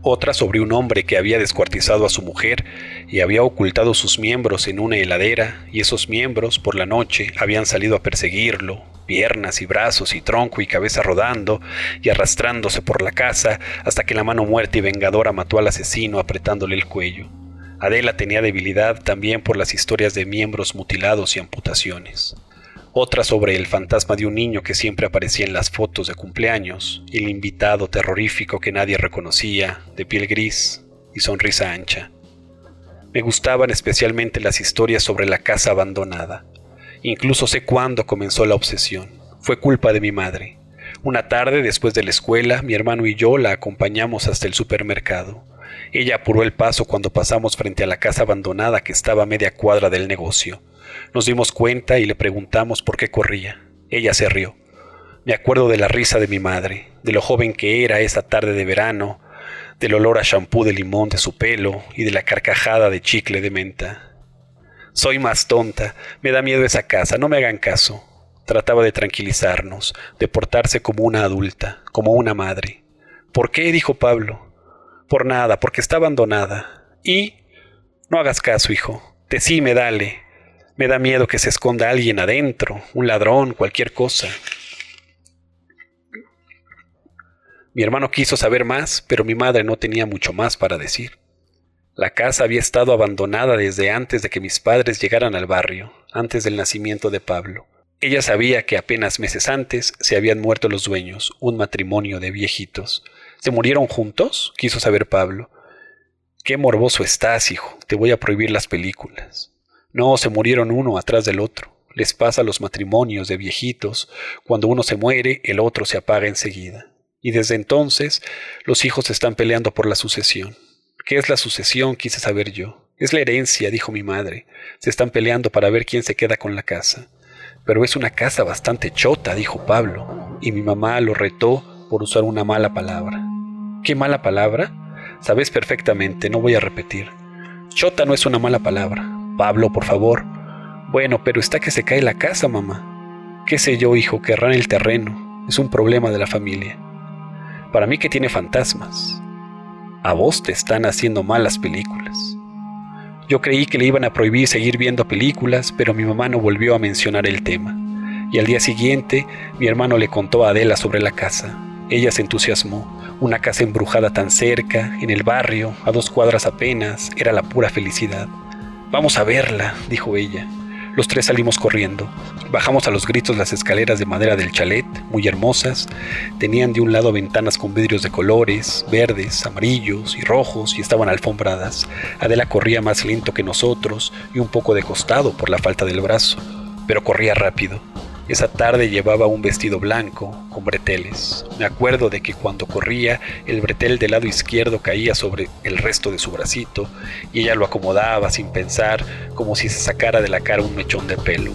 Otra sobre un hombre que había descuartizado a su mujer y había ocultado sus miembros en una heladera, y esos miembros, por la noche, habían salido a perseguirlo, piernas y brazos y tronco y cabeza rodando y arrastrándose por la casa hasta que la mano muerta y vengadora mató al asesino apretándole el cuello. Adela tenía debilidad también por las historias de miembros mutilados y amputaciones. Otra sobre el fantasma de un niño que siempre aparecía en las fotos de cumpleaños, el invitado terrorífico que nadie reconocía, de piel gris y sonrisa ancha. Me gustaban especialmente las historias sobre la casa abandonada. Incluso sé cuándo comenzó la obsesión. Fue culpa de mi madre. Una tarde después de la escuela, mi hermano y yo la acompañamos hasta el supermercado. Ella apuró el paso cuando pasamos frente a la casa abandonada que estaba a media cuadra del negocio. Nos dimos cuenta y le preguntamos por qué corría. Ella se rió. Me acuerdo de la risa de mi madre, de lo joven que era esa tarde de verano, del olor a champú de limón de su pelo y de la carcajada de chicle de menta. Soy más tonta, me da miedo esa casa, no me hagan caso. Trataba de tranquilizarnos, de portarse como una adulta, como una madre. ¿Por qué? dijo Pablo. Por nada, porque está abandonada. Y... No hagas caso, hijo. Decime, dale. Me da miedo que se esconda alguien adentro, un ladrón, cualquier cosa. Mi hermano quiso saber más, pero mi madre no tenía mucho más para decir. La casa había estado abandonada desde antes de que mis padres llegaran al barrio, antes del nacimiento de Pablo. Ella sabía que apenas meses antes se habían muerto los dueños, un matrimonio de viejitos. ¿Se murieron juntos? quiso saber Pablo. Qué morboso estás, hijo. Te voy a prohibir las películas. No, se murieron uno atrás del otro. Les pasa a los matrimonios de viejitos. Cuando uno se muere, el otro se apaga enseguida. Y desde entonces, los hijos están peleando por la sucesión. ¿Qué es la sucesión? quise saber yo. Es la herencia, dijo mi madre. Se están peleando para ver quién se queda con la casa. Pero es una casa bastante chota, dijo Pablo. Y mi mamá lo retó por usar una mala palabra. ¿Qué mala palabra? Sabes perfectamente, no voy a repetir. Chota no es una mala palabra. Pablo, por favor. Bueno, pero está que se cae la casa, mamá. ¿Qué sé yo, hijo? Querrán el terreno. Es un problema de la familia. Para mí que tiene fantasmas. A vos te están haciendo malas películas. Yo creí que le iban a prohibir seguir viendo películas, pero mi mamá no volvió a mencionar el tema. Y al día siguiente, mi hermano le contó a Adela sobre la casa. Ella se entusiasmó. Una casa embrujada tan cerca, en el barrio, a dos cuadras apenas, era la pura felicidad. Vamos a verla, dijo ella. Los tres salimos corriendo. Bajamos a los gritos las escaleras de madera del chalet, muy hermosas. Tenían de un lado ventanas con vidrios de colores, verdes, amarillos y rojos, y estaban alfombradas. Adela corría más lento que nosotros y un poco de costado por la falta del brazo, pero corría rápido. Esa tarde llevaba un vestido blanco con breteles. Me acuerdo de que cuando corría, el bretel del lado izquierdo caía sobre el resto de su bracito y ella lo acomodaba sin pensar, como si se sacara de la cara un mechón de pelo.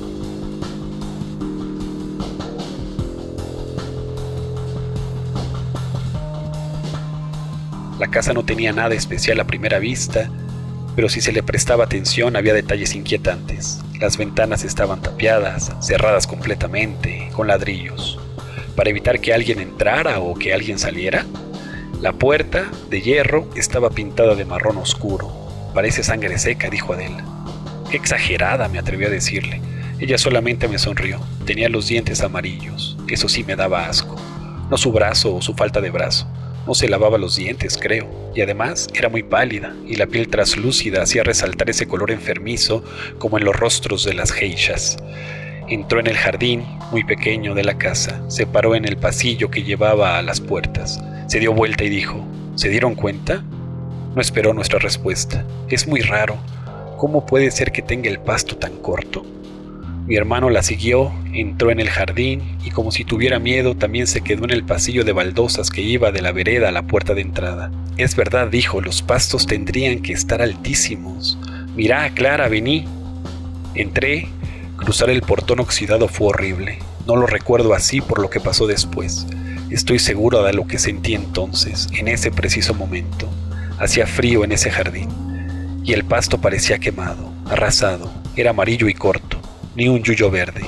La casa no tenía nada especial a primera vista, pero si se le prestaba atención había detalles inquietantes. Las ventanas estaban tapiadas, cerradas completamente, con ladrillos, para evitar que alguien entrara o que alguien saliera. La puerta, de hierro, estaba pintada de marrón oscuro. Parece sangre seca, dijo Adela. Exagerada, me atreví a decirle. Ella solamente me sonrió. Tenía los dientes amarillos. Eso sí me daba asco. No su brazo o su falta de brazo. No se lavaba los dientes, creo, y además era muy pálida, y la piel traslúcida hacía resaltar ese color enfermizo como en los rostros de las geishas. Entró en el jardín, muy pequeño, de la casa, se paró en el pasillo que llevaba a las puertas, se dio vuelta y dijo, ¿se dieron cuenta? No esperó nuestra respuesta. Es muy raro. ¿Cómo puede ser que tenga el pasto tan corto? Mi hermano la siguió, entró en el jardín y como si tuviera miedo también se quedó en el pasillo de baldosas que iba de la vereda a la puerta de entrada. Es verdad, dijo, los pastos tendrían que estar altísimos. Mirá, Clara, vení. Entré, cruzar el portón oxidado fue horrible. No lo recuerdo así por lo que pasó después. Estoy seguro de lo que sentí entonces, en ese preciso momento. Hacía frío en ese jardín y el pasto parecía quemado, arrasado, era amarillo y corto ni un yuyo verde,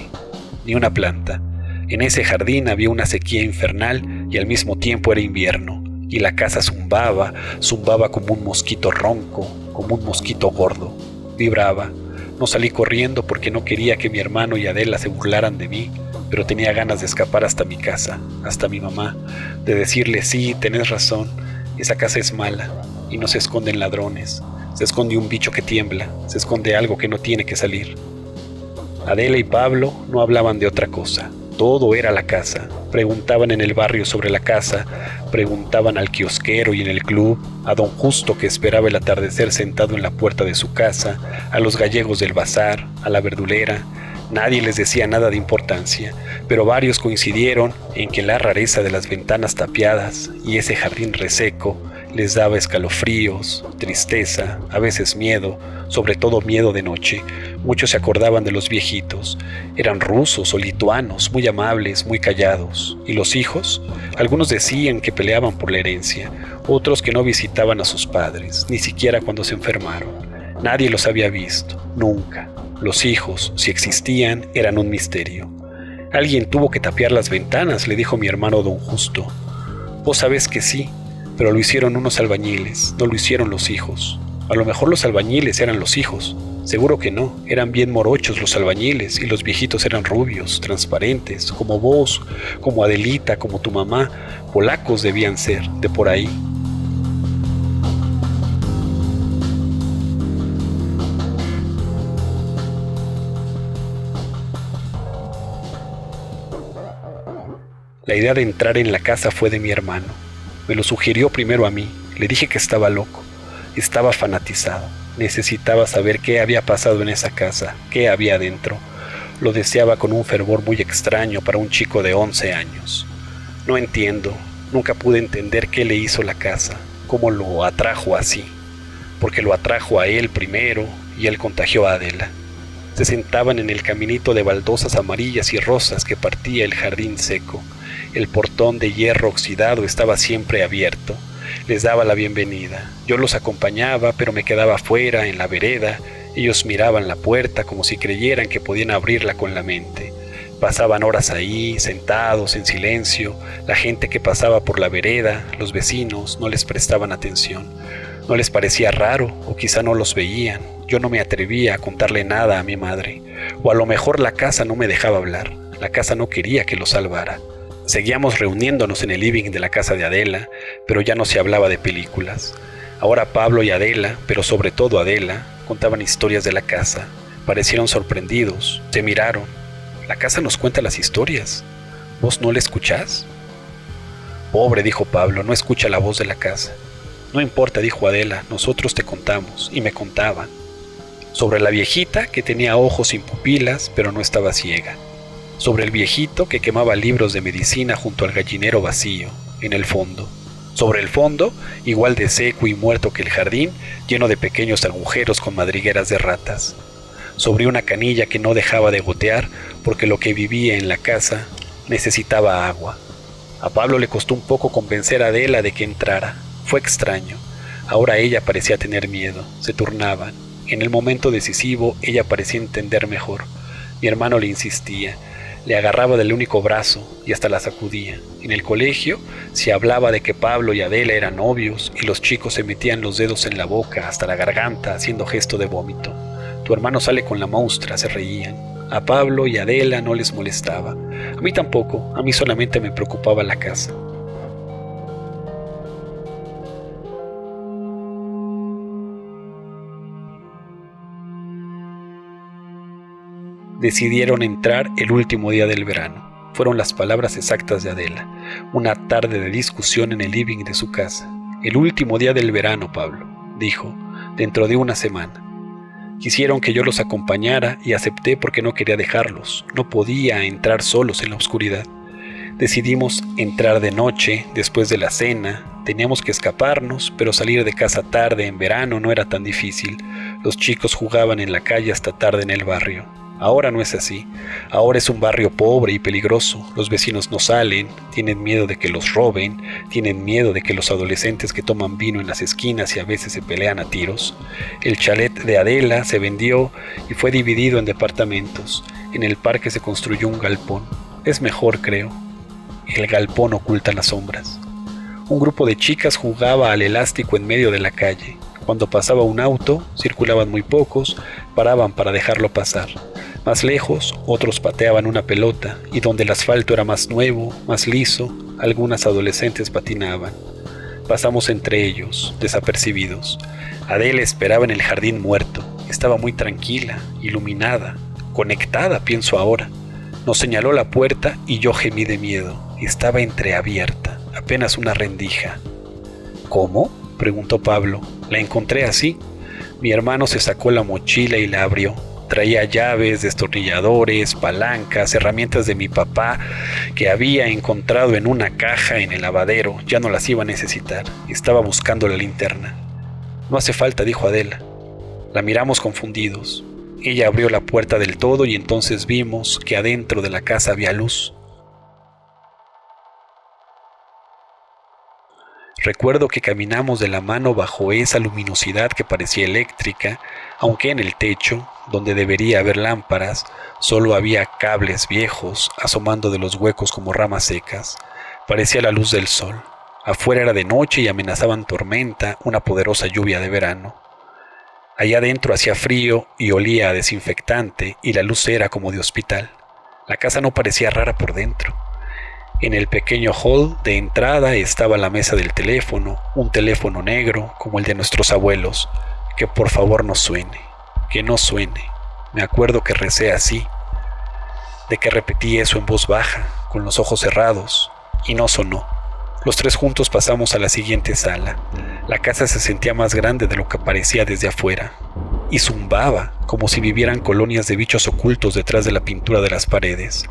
ni una planta. En ese jardín había una sequía infernal y al mismo tiempo era invierno, y la casa zumbaba, zumbaba como un mosquito ronco, como un mosquito gordo. Vibraba. No salí corriendo porque no quería que mi hermano y Adela se burlaran de mí, pero tenía ganas de escapar hasta mi casa, hasta mi mamá, de decirle, sí, tenés razón, esa casa es mala, y no se esconden ladrones, se esconde un bicho que tiembla, se esconde algo que no tiene que salir. Adela y Pablo no hablaban de otra cosa. Todo era la casa. Preguntaban en el barrio sobre la casa, preguntaban al kiosquero y en el club, a don Justo que esperaba el atardecer sentado en la puerta de su casa, a los gallegos del bazar, a la verdulera. Nadie les decía nada de importancia, pero varios coincidieron en que la rareza de las ventanas tapiadas y ese jardín reseco les daba escalofríos, tristeza, a veces miedo, sobre todo miedo de noche. Muchos se acordaban de los viejitos. Eran rusos o lituanos, muy amables, muy callados. ¿Y los hijos? Algunos decían que peleaban por la herencia, otros que no visitaban a sus padres, ni siquiera cuando se enfermaron. Nadie los había visto, nunca. Los hijos, si existían, eran un misterio. Alguien tuvo que tapiar las ventanas, le dijo mi hermano don Justo. Vos sabés que sí, pero lo hicieron unos albañiles, no lo hicieron los hijos. A lo mejor los albañiles eran los hijos. Seguro que no, eran bien morochos los albañiles y los viejitos eran rubios, transparentes, como vos, como Adelita, como tu mamá. Polacos debían ser, de por ahí. La idea de entrar en la casa fue de mi hermano. Me lo sugirió primero a mí. Le dije que estaba loco. Estaba fanatizado. Necesitaba saber qué había pasado en esa casa, qué había adentro. Lo deseaba con un fervor muy extraño para un chico de 11 años. No entiendo, nunca pude entender qué le hizo la casa, cómo lo atrajo así. Porque lo atrajo a él primero y él contagió a Adela. Se sentaban en el caminito de baldosas amarillas y rosas que partía el jardín seco. El portón de hierro oxidado estaba siempre abierto. Les daba la bienvenida. Yo los acompañaba, pero me quedaba afuera, en la vereda. Ellos miraban la puerta como si creyeran que podían abrirla con la mente. Pasaban horas ahí, sentados, en silencio. La gente que pasaba por la vereda, los vecinos, no les prestaban atención. No les parecía raro, o quizá no los veían. Yo no me atrevía a contarle nada a mi madre. O a lo mejor la casa no me dejaba hablar. La casa no quería que lo salvara. Seguíamos reuniéndonos en el living de la casa de Adela, pero ya no se hablaba de películas. Ahora Pablo y Adela, pero sobre todo Adela, contaban historias de la casa. Parecieron sorprendidos, se miraron. La casa nos cuenta las historias. ¿Vos no la escuchás? Pobre, dijo Pablo, no escucha la voz de la casa. No importa, dijo Adela, nosotros te contamos, y me contaban. Sobre la viejita que tenía ojos sin pupilas, pero no estaba ciega. Sobre el viejito que quemaba libros de medicina junto al gallinero vacío, en el fondo. Sobre el fondo, igual de seco y muerto que el jardín, lleno de pequeños agujeros con madrigueras de ratas. Sobre una canilla que no dejaba de gotear porque lo que vivía en la casa necesitaba agua. A Pablo le costó un poco convencer a Adela de que entrara. Fue extraño. Ahora ella parecía tener miedo. Se turnaban. En el momento decisivo ella parecía entender mejor. Mi hermano le insistía. Le agarraba del único brazo y hasta la sacudía. En el colegio se hablaba de que Pablo y Adela eran novios y los chicos se metían los dedos en la boca hasta la garganta haciendo gesto de vómito. Tu hermano sale con la monstrua, se reían. A Pablo y Adela no les molestaba. A mí tampoco, a mí solamente me preocupaba la casa. Decidieron entrar el último día del verano. Fueron las palabras exactas de Adela. Una tarde de discusión en el living de su casa. El último día del verano, Pablo, dijo, dentro de una semana. Quisieron que yo los acompañara y acepté porque no quería dejarlos. No podía entrar solos en la oscuridad. Decidimos entrar de noche, después de la cena. Teníamos que escaparnos, pero salir de casa tarde en verano no era tan difícil. Los chicos jugaban en la calle hasta tarde en el barrio. Ahora no es así. Ahora es un barrio pobre y peligroso. Los vecinos no salen, tienen miedo de que los roben, tienen miedo de que los adolescentes que toman vino en las esquinas y a veces se pelean a tiros. El chalet de Adela se vendió y fue dividido en departamentos. En el parque se construyó un galpón. Es mejor, creo. El galpón oculta las sombras. Un grupo de chicas jugaba al elástico en medio de la calle. Cuando pasaba un auto, circulaban muy pocos, paraban para dejarlo pasar. Más lejos, otros pateaban una pelota y donde el asfalto era más nuevo, más liso, algunas adolescentes patinaban. Pasamos entre ellos, desapercibidos. Adele esperaba en el jardín muerto. Estaba muy tranquila, iluminada, conectada, pienso ahora. Nos señaló la puerta y yo gemí de miedo. Estaba entreabierta, apenas una rendija. ¿Cómo? preguntó Pablo. La encontré así. Mi hermano se sacó la mochila y la abrió. Traía llaves, destornilladores, palancas, herramientas de mi papá que había encontrado en una caja en el lavadero. Ya no las iba a necesitar. Estaba buscando la linterna. No hace falta, dijo Adela. La miramos confundidos. Ella abrió la puerta del todo y entonces vimos que adentro de la casa había luz. Recuerdo que caminamos de la mano bajo esa luminosidad que parecía eléctrica, aunque en el techo, donde debería haber lámparas, solo había cables viejos asomando de los huecos como ramas secas. Parecía la luz del sol. Afuera era de noche y amenazaban tormenta, una poderosa lluvia de verano. Allá adentro hacía frío y olía a desinfectante y la luz era como de hospital. La casa no parecía rara por dentro. En el pequeño hall de entrada estaba la mesa del teléfono, un teléfono negro como el de nuestros abuelos. Que por favor no suene, que no suene. Me acuerdo que recé así, de que repetí eso en voz baja, con los ojos cerrados, y no sonó. Los tres juntos pasamos a la siguiente sala. La casa se sentía más grande de lo que parecía desde afuera, y zumbaba como si vivieran colonias de bichos ocultos detrás de la pintura de las paredes.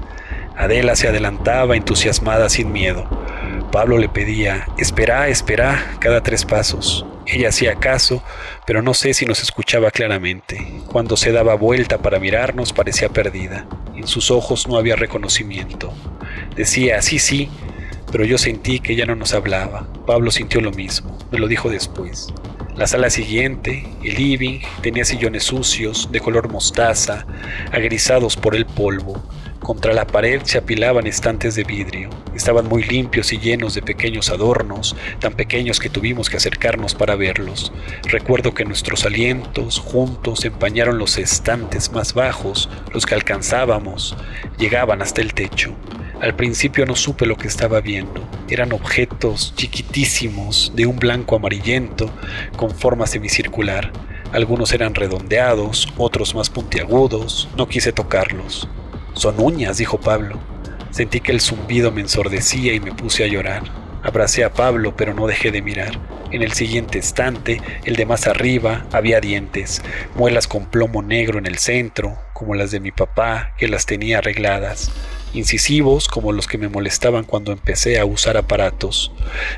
Adela se adelantaba entusiasmada sin miedo. Pablo le pedía, espera, espera, cada tres pasos. Ella hacía caso, pero no sé si nos escuchaba claramente. Cuando se daba vuelta para mirarnos parecía perdida. En sus ojos no había reconocimiento. Decía, sí, sí, pero yo sentí que ya no nos hablaba. Pablo sintió lo mismo, me lo dijo después. La sala siguiente, el living, tenía sillones sucios, de color mostaza, agrisados por el polvo. Contra la pared se apilaban estantes de vidrio. Estaban muy limpios y llenos de pequeños adornos, tan pequeños que tuvimos que acercarnos para verlos. Recuerdo que nuestros alientos juntos empañaron los estantes más bajos, los que alcanzábamos, llegaban hasta el techo. Al principio no supe lo que estaba viendo. Eran objetos chiquitísimos, de un blanco amarillento, con forma semicircular. Algunos eran redondeados, otros más puntiagudos. No quise tocarlos. Son uñas, dijo Pablo. Sentí que el zumbido me ensordecía y me puse a llorar. Abracé a Pablo, pero no dejé de mirar. En el siguiente estante, el de más arriba, había dientes, muelas con plomo negro en el centro, como las de mi papá, que las tenía arregladas incisivos como los que me molestaban cuando empecé a usar aparatos,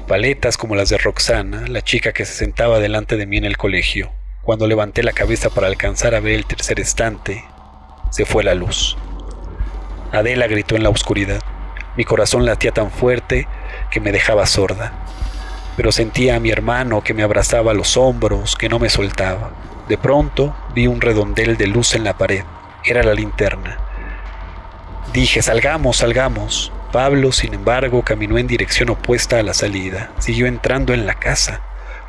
paletas como las de Roxana, la chica que se sentaba delante de mí en el colegio. Cuando levanté la cabeza para alcanzar a ver el tercer estante, se fue la luz. Adela gritó en la oscuridad. Mi corazón latía tan fuerte que me dejaba sorda. Pero sentía a mi hermano que me abrazaba los hombros, que no me soltaba. De pronto vi un redondel de luz en la pared. Era la linterna. Dije, salgamos, salgamos. Pablo, sin embargo, caminó en dirección opuesta a la salida. Siguió entrando en la casa.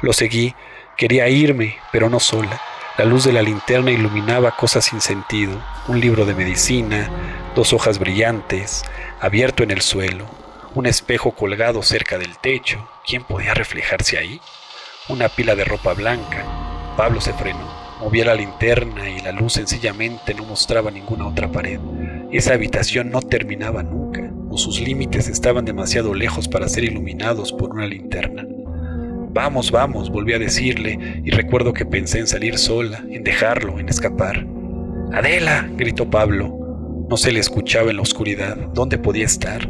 Lo seguí. Quería irme, pero no sola. La luz de la linterna iluminaba cosas sin sentido. Un libro de medicina, dos hojas brillantes, abierto en el suelo, un espejo colgado cerca del techo. ¿Quién podía reflejarse ahí? Una pila de ropa blanca. Pablo se frenó. Movía la linterna y la luz sencillamente no mostraba ninguna otra pared. Esa habitación no terminaba nunca, o sus límites estaban demasiado lejos para ser iluminados por una linterna. Vamos, vamos, volví a decirle, y recuerdo que pensé en salir sola, en dejarlo, en escapar. Adela, gritó Pablo. No se le escuchaba en la oscuridad. ¿Dónde podía estar?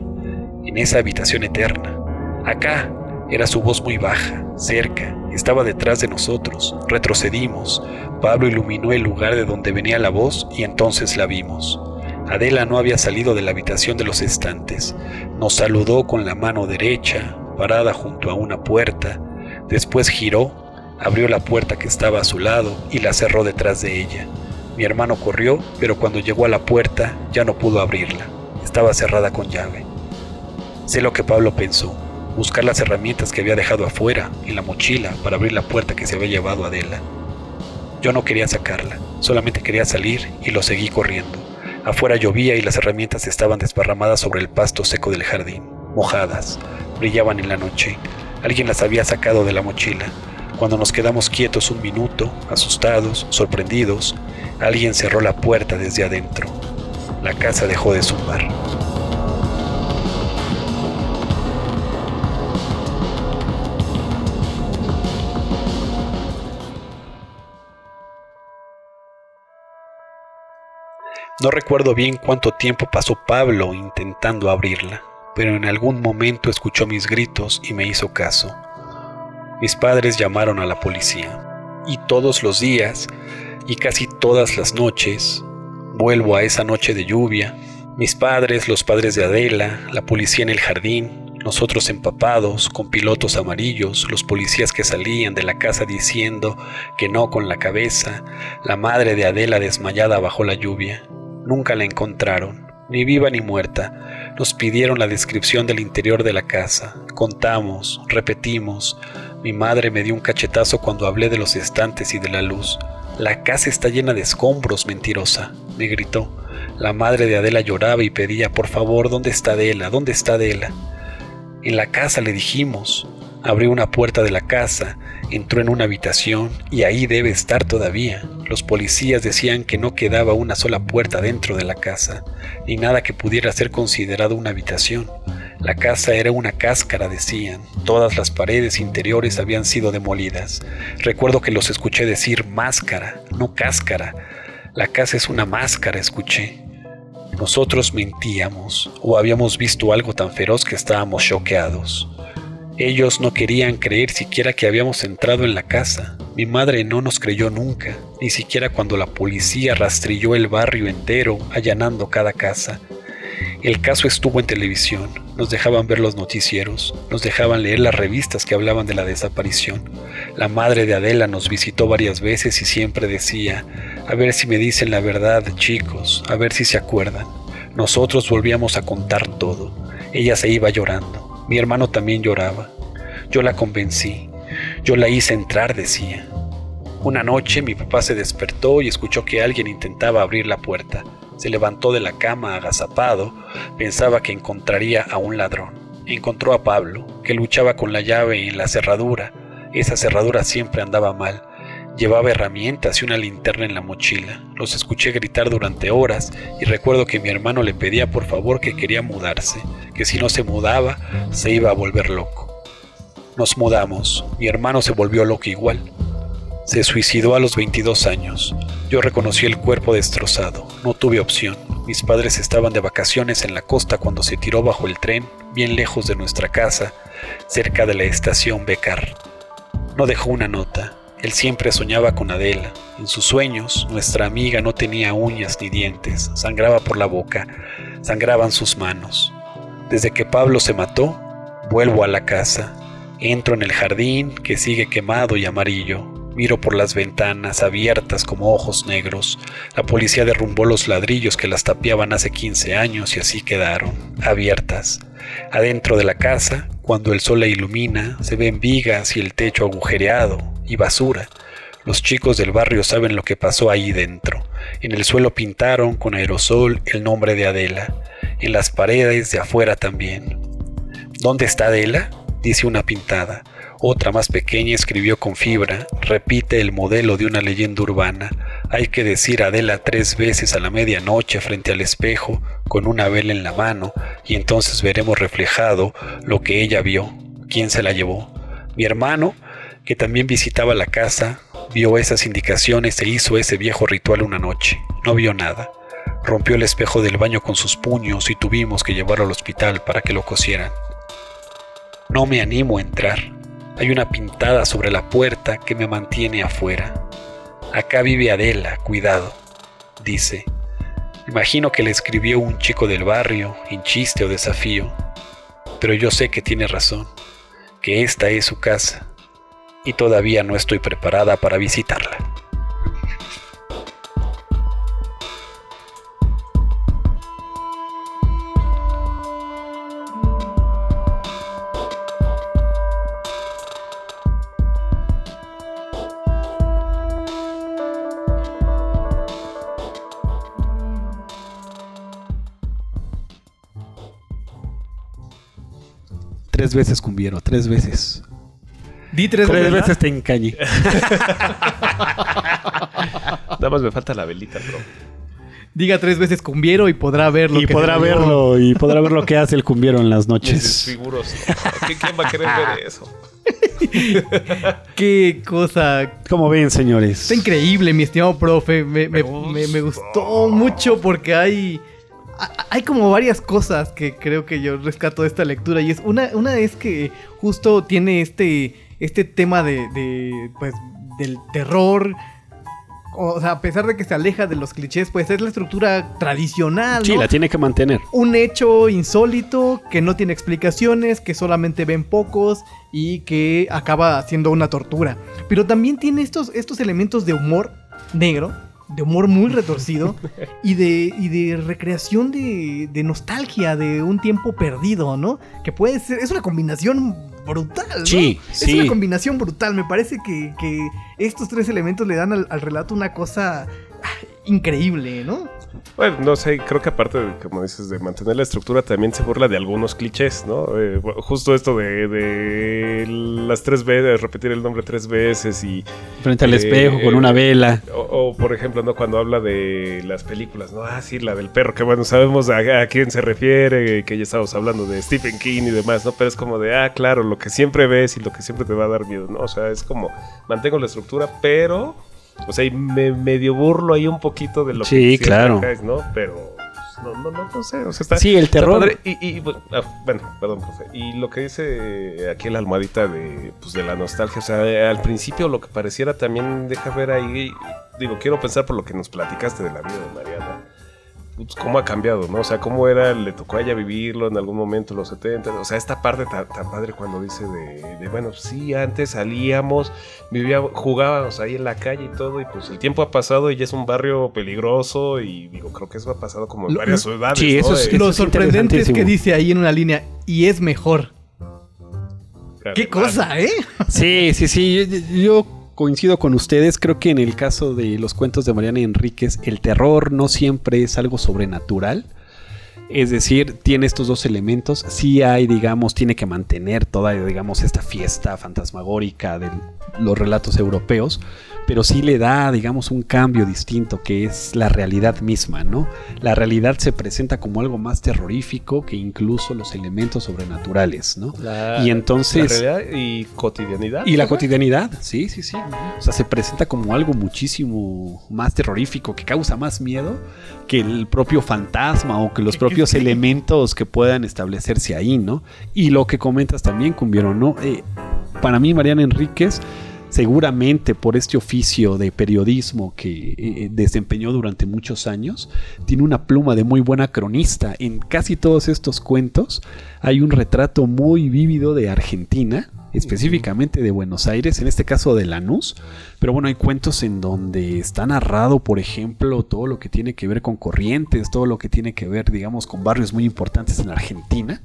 En esa habitación eterna. Acá. Era su voz muy baja, cerca, estaba detrás de nosotros. Retrocedimos. Pablo iluminó el lugar de donde venía la voz y entonces la vimos. Adela no había salido de la habitación de los estantes. Nos saludó con la mano derecha, parada junto a una puerta. Después giró, abrió la puerta que estaba a su lado y la cerró detrás de ella. Mi hermano corrió, pero cuando llegó a la puerta ya no pudo abrirla. Estaba cerrada con llave. Sé lo que Pablo pensó. Buscar las herramientas que había dejado afuera, en la mochila, para abrir la puerta que se había llevado Adela. Yo no quería sacarla, solamente quería salir y lo seguí corriendo. Afuera llovía y las herramientas estaban desparramadas sobre el pasto seco del jardín, mojadas, brillaban en la noche. Alguien las había sacado de la mochila. Cuando nos quedamos quietos un minuto, asustados, sorprendidos, alguien cerró la puerta desde adentro. La casa dejó de zumbar. No recuerdo bien cuánto tiempo pasó Pablo intentando abrirla, pero en algún momento escuchó mis gritos y me hizo caso. Mis padres llamaron a la policía, y todos los días, y casi todas las noches, vuelvo a esa noche de lluvia, mis padres, los padres de Adela, la policía en el jardín, nosotros empapados, con pilotos amarillos, los policías que salían de la casa diciendo que no con la cabeza, la madre de Adela desmayada bajo la lluvia. Nunca la encontraron, ni viva ni muerta. Nos pidieron la descripción del interior de la casa. Contamos, repetimos. Mi madre me dio un cachetazo cuando hablé de los estantes y de la luz. La casa está llena de escombros, mentirosa, me gritó. La madre de Adela lloraba y pedía, por favor, ¿dónde está Adela? ¿Dónde está Adela? En la casa le dijimos. Abrió una puerta de la casa, entró en una habitación y ahí debe estar todavía. Los policías decían que no quedaba una sola puerta dentro de la casa, ni nada que pudiera ser considerado una habitación. La casa era una cáscara, decían. Todas las paredes interiores habían sido demolidas. Recuerdo que los escuché decir máscara, no cáscara. La casa es una máscara, escuché. Nosotros mentíamos o habíamos visto algo tan feroz que estábamos choqueados. Ellos no querían creer siquiera que habíamos entrado en la casa. Mi madre no nos creyó nunca, ni siquiera cuando la policía rastrilló el barrio entero, allanando cada casa. El caso estuvo en televisión, nos dejaban ver los noticieros, nos dejaban leer las revistas que hablaban de la desaparición. La madre de Adela nos visitó varias veces y siempre decía, a ver si me dicen la verdad, chicos, a ver si se acuerdan. Nosotros volvíamos a contar todo. Ella se iba llorando. Mi hermano también lloraba. Yo la convencí. Yo la hice entrar, decía. Una noche mi papá se despertó y escuchó que alguien intentaba abrir la puerta. Se levantó de la cama agazapado, pensaba que encontraría a un ladrón. Encontró a Pablo, que luchaba con la llave en la cerradura. Esa cerradura siempre andaba mal. Llevaba herramientas y una linterna en la mochila. Los escuché gritar durante horas y recuerdo que mi hermano le pedía por favor que quería mudarse, que si no se mudaba se iba a volver loco. Nos mudamos. Mi hermano se volvió loco igual. Se suicidó a los 22 años. Yo reconocí el cuerpo destrozado. No tuve opción. Mis padres estaban de vacaciones en la costa cuando se tiró bajo el tren, bien lejos de nuestra casa, cerca de la estación Becar. No dejó una nota. Él siempre soñaba con Adela. En sus sueños, nuestra amiga no tenía uñas ni dientes, sangraba por la boca, sangraban sus manos. Desde que Pablo se mató, vuelvo a la casa. Entro en el jardín, que sigue quemado y amarillo. Miro por las ventanas abiertas como ojos negros. La policía derrumbó los ladrillos que las tapiaban hace 15 años y así quedaron, abiertas. Adentro de la casa, cuando el sol la ilumina, se ven vigas y el techo agujereado y basura. Los chicos del barrio saben lo que pasó ahí dentro. En el suelo pintaron con aerosol el nombre de Adela. En las paredes de afuera también. ¿Dónde está Adela? dice una pintada. Otra más pequeña escribió con fibra, repite el modelo de una leyenda urbana. Hay que decir Adela tres veces a la medianoche frente al espejo, con una vela en la mano, y entonces veremos reflejado lo que ella vio, quién se la llevó. Mi hermano, que también visitaba la casa, vio esas indicaciones e hizo ese viejo ritual una noche. No vio nada. Rompió el espejo del baño con sus puños y tuvimos que llevarlo al hospital para que lo cosieran. No me animo a entrar. Hay una pintada sobre la puerta que me mantiene afuera. Acá vive Adela, cuidado, dice. Imagino que le escribió un chico del barrio, en chiste o desafío. Pero yo sé que tiene razón, que esta es su casa, y todavía no estoy preparada para visitarla. Tres veces cumbiero, tres veces. Di tres, Tres veces te encañé. Nada más me falta la velita, bro. Diga tres veces cumbiero y podrá ver lo Y que podrá verlo, y podrá ver lo que hace el cumbiero en las noches. ¿Qué- ¿Quién va a querer ver eso? Qué cosa. Como ven, señores. Está increíble, mi estimado profe. Me, me- me- me gustó mucho porque hay. ha- Hay como varias cosas que creo que yo rescato de esta lectura. Y es una, una es que justo tiene este, este tema de, de, pues, del terror. O sea, a pesar de que se aleja de los clichés, pues es la estructura tradicional. Sí, ¿no? la tiene que mantener. un hecho insólito que no tiene explicaciones, que solamente ven pocos y que acaba siendo una tortura. Pero también tiene estos, estos elementos de humor negro, de humor muy retorcido y de, y de recreación de, de nostalgia de un tiempo perdido, ¿no? Que puede ser, es una combinación brutal, ¿no? Sí, Es sí. una combinación brutal. Me parece que, que estos tres elementos le dan al, al relato una cosa ah, increíble, ¿no? Bueno, no sé, creo que aparte, de, como dices, de mantener la estructura, también se burla de algunos clichés, ¿no? Eh, justo esto de, de las tres veces, repetir el nombre tres veces y... Frente al Eh, espejo, con una vela. O, o, por ejemplo, ¿no? Cuando habla de las películas, ¿no? Ah, sí, la del perro, que bueno, sabemos a, a quién se refiere, que ya estamos hablando de Stephen King y demás, ¿no? Pero es como de, ah, claro, lo que siempre ves y lo que siempre te va a dar miedo, ¿no? O sea, es como, mantengo la estructura, pero... O sea, y me medio burlo ahí un poquito de lo Sí, que claro. caes, ¿no? Pero... pues, No, no, no, no sé, o sea, está... Sí, el terror. Y, y, bueno, ah, bueno, perdón, profe. Y lo que dice aquí la almohadita de, pues, de la nostalgia, o sea, al principio lo que pareciera también deja ver ahí, digo, quiero pensar por lo que nos platicaste de la vida de Mariana, pues, cómo ha cambiado, ¿no? O sea, cómo era, le tocó a ella vivirlo en algún momento en los 70. O sea, esta parte tan, tan padre cuando dice de, de, bueno, sí, antes salíamos, vivíamos, jugábamos ahí en la calle y todo, y pues el tiempo ha pasado y ya es un barrio peligroso y digo, creo que eso ha pasado como en Lo- varias ciudades. sí, ¿no? eso es- De- Lo sorprendente es que dice ahí en una línea, y es mejor. ¡Qué cosa, eh! Sí, sí, sí. Yo, yo coincido con ustedes. Creo que en el caso de los cuentos de Mariana Enríquez, el terror no siempre es algo sobrenatural. Es decir, tiene estos dos elementos. Sí hay, digamos, tiene que mantener toda, digamos, esta fiesta fantasmagórica de los relatos europeos, pero sí le da, digamos, un cambio distinto que es la realidad misma, ¿no? La realidad se presenta como algo más terrorífico que incluso los elementos sobrenaturales, ¿no? la- y entonces... la realidad y cotidianidad. Y la cotidianidad, sí, sí, sí. O sea, se presenta como algo muchísimo más terrorífico, que causa más miedo que el propio fantasma o que los propios elementos que puedan establecerse ahí, ¿no? Y lo que comentas también, Cumbiero, ¿no? Eh, para mí, Mariana Enríquez, seguramente por este oficio de periodismo que eh, desempeñó durante muchos años, tiene una pluma de muy buena cronista. En casi todos estos cuentos hay un retrato muy vívido de Argentina, específicamente de Buenos Aires, en este caso de Lanús, pero bueno, hay cuentos en donde está narrado, por ejemplo, todo lo que tiene que ver con corrientes, todo lo que tiene que ver, digamos, con barrios muy importantes en Argentina.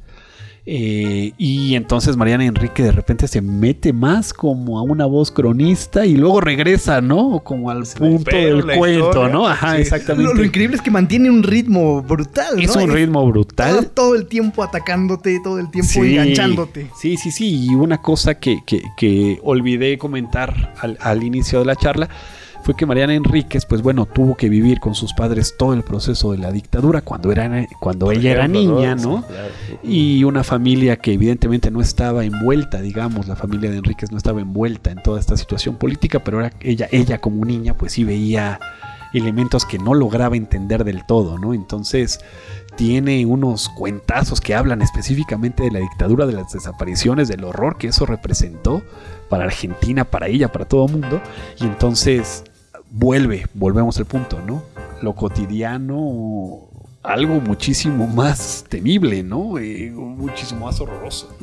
Eh, y entonces Mariana Enrique de repente se mete más como a una voz cronista y luego regresa, ¿no? Como al punto del cuento, historia, ¿no? Ajá, sí. exactamente. Lo, lo increíble es que mantiene un ritmo brutal, es ¿no? un ritmo todo, brutal. todo el tiempo atacándote, todo el tiempo Sí. enganchándote. Sí, sí, sí. Y una cosa que, que- que olvidé comentar al, al inicio de la charla fue que Mariana Enríquez, pues bueno, tuvo que vivir con sus padres todo el proceso de la dictadura cuando, era, cuando ella era niña, ¿no? Y una familia que evidentemente no estaba envuelta, digamos, la familia de Enríquez no estaba envuelta en toda esta situación política, pero era ella, ella como niña, pues sí veía elementos que no lograba entender del todo, ¿no? Entonces tiene unos cuentazos que hablan específicamente de la dictadura, de las desapariciones, del horror que eso representó para Argentina, para ella, para todo el mundo. Y entonces vuelve, volvemos al punto, ¿no? Lo cotidiano, algo muchísimo más temible, ¿no? Eh, muchísimo más horroroso.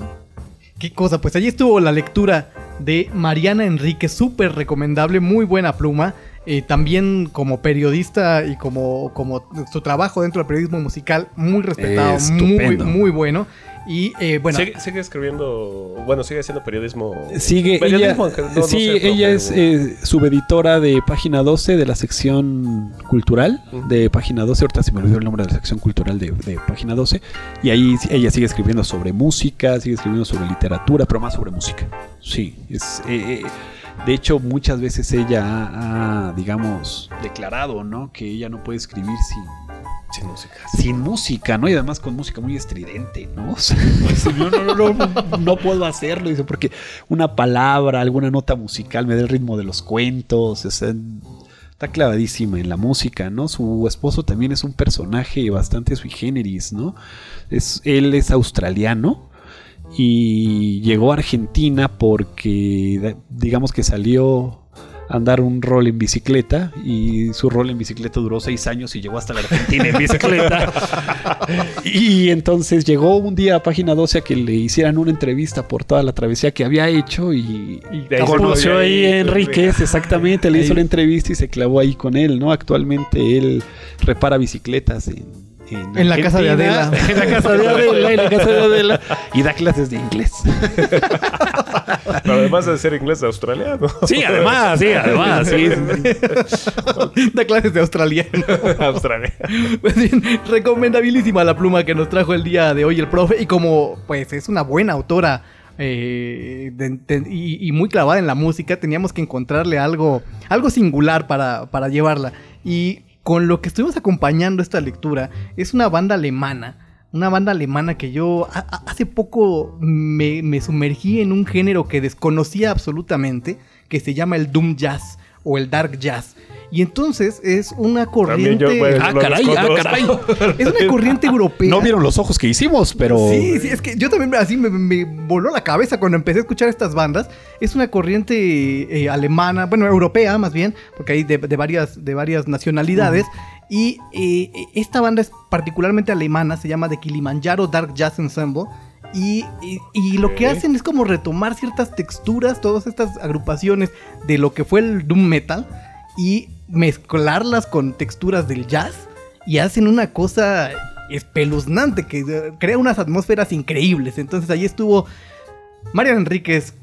Qué cosa, pues allí estuvo la lectura de Mariana Enrique, súper recomendable, muy buena pluma. Eh, también como periodista y como, como su trabajo dentro del periodismo musical, muy respetado, muy, muy bueno. Y eh, bueno, sigue, sigue escribiendo, bueno, sigue haciendo periodismo. Sigue ella, periodismo, aunque no- no sí, ella es eh, subeditora de Página 12 de la sección cultural de Página 12, ahorita se me olvidó el nombre de la sección cultural de, de Página 12, y ahí ella sigue escribiendo sobre música, sigue escribiendo sobre literatura, pero más sobre música. Sí, es, eh, eh, de hecho muchas veces ella ha, ha, digamos, declarado, ¿no? Que ella no puede escribir sin, Sin música. sin música, ¿no? Y además con música muy estridente, ¿no? O sea, dice, no, no, no, no, no puedo hacerlo, dice, porque una palabra, alguna nota musical me da el ritmo de los cuentos, o sea, está clavadísima en la música, ¿no? Su esposo también es un personaje bastante sui generis, ¿no? Es, él es australiano y llegó a Argentina porque, digamos que salió a andar un rol en bicicleta y su rol en bicicleta duró seis años y llegó hasta la Argentina en bicicleta. y entonces llegó un día a Página 12 a que le hicieran una entrevista por toda la travesía que había hecho y, de ahí se conoció ahí, a Enríquez, exactamente, le hizo la entrevista y se clavó ahí con él, ¿no? Actualmente él repara bicicletas en... En la casa de Adela. En la casa de Adela, en la casa de Adela. Y da clases de inglés. Pero además de ser inglés australiano. Sí, además, sí, además, sí. sí. da clases de australiano. Australia. Pues bien, recomendabilísima la pluma que nos trajo el día de hoy el profe. Y como pues es una buena autora eh, de- de- y, y muy clavada en la música, teníamos que encontrarle algo, algo singular para, para llevarla. Y con lo que estuvimos acompañando esta lectura, es una banda alemana. Una banda alemana que yo hace poco me, me sumergí en un género que desconocía absolutamente, que se llama el Doom Jazz o el dark jazz. Y entonces es una corriente... yo, bueno, Ah, caray, ah, caray. Es una corriente europea. No vieron los ojos que hicimos, pero. Sí, sí, es que yo también así me, me voló la cabeza cuando empecé a escuchar estas bandas. Es una corriente eh, alemana, bueno, europea más bien, porque hay de, de varias, de varias nacionalidades. Y eh, esta banda es particularmente alemana, se llama The Kilimanjaro Dark Jazz Ensemble. Y, y- y lo que hacen es como retomar ciertas texturas, todas estas agrupaciones de lo que fue el Doom Metal y mezclarlas con texturas del jazz y hacen una cosa espeluznante que crea unas atmósferas increíbles. Entonces ahí estuvo Marian Enríquez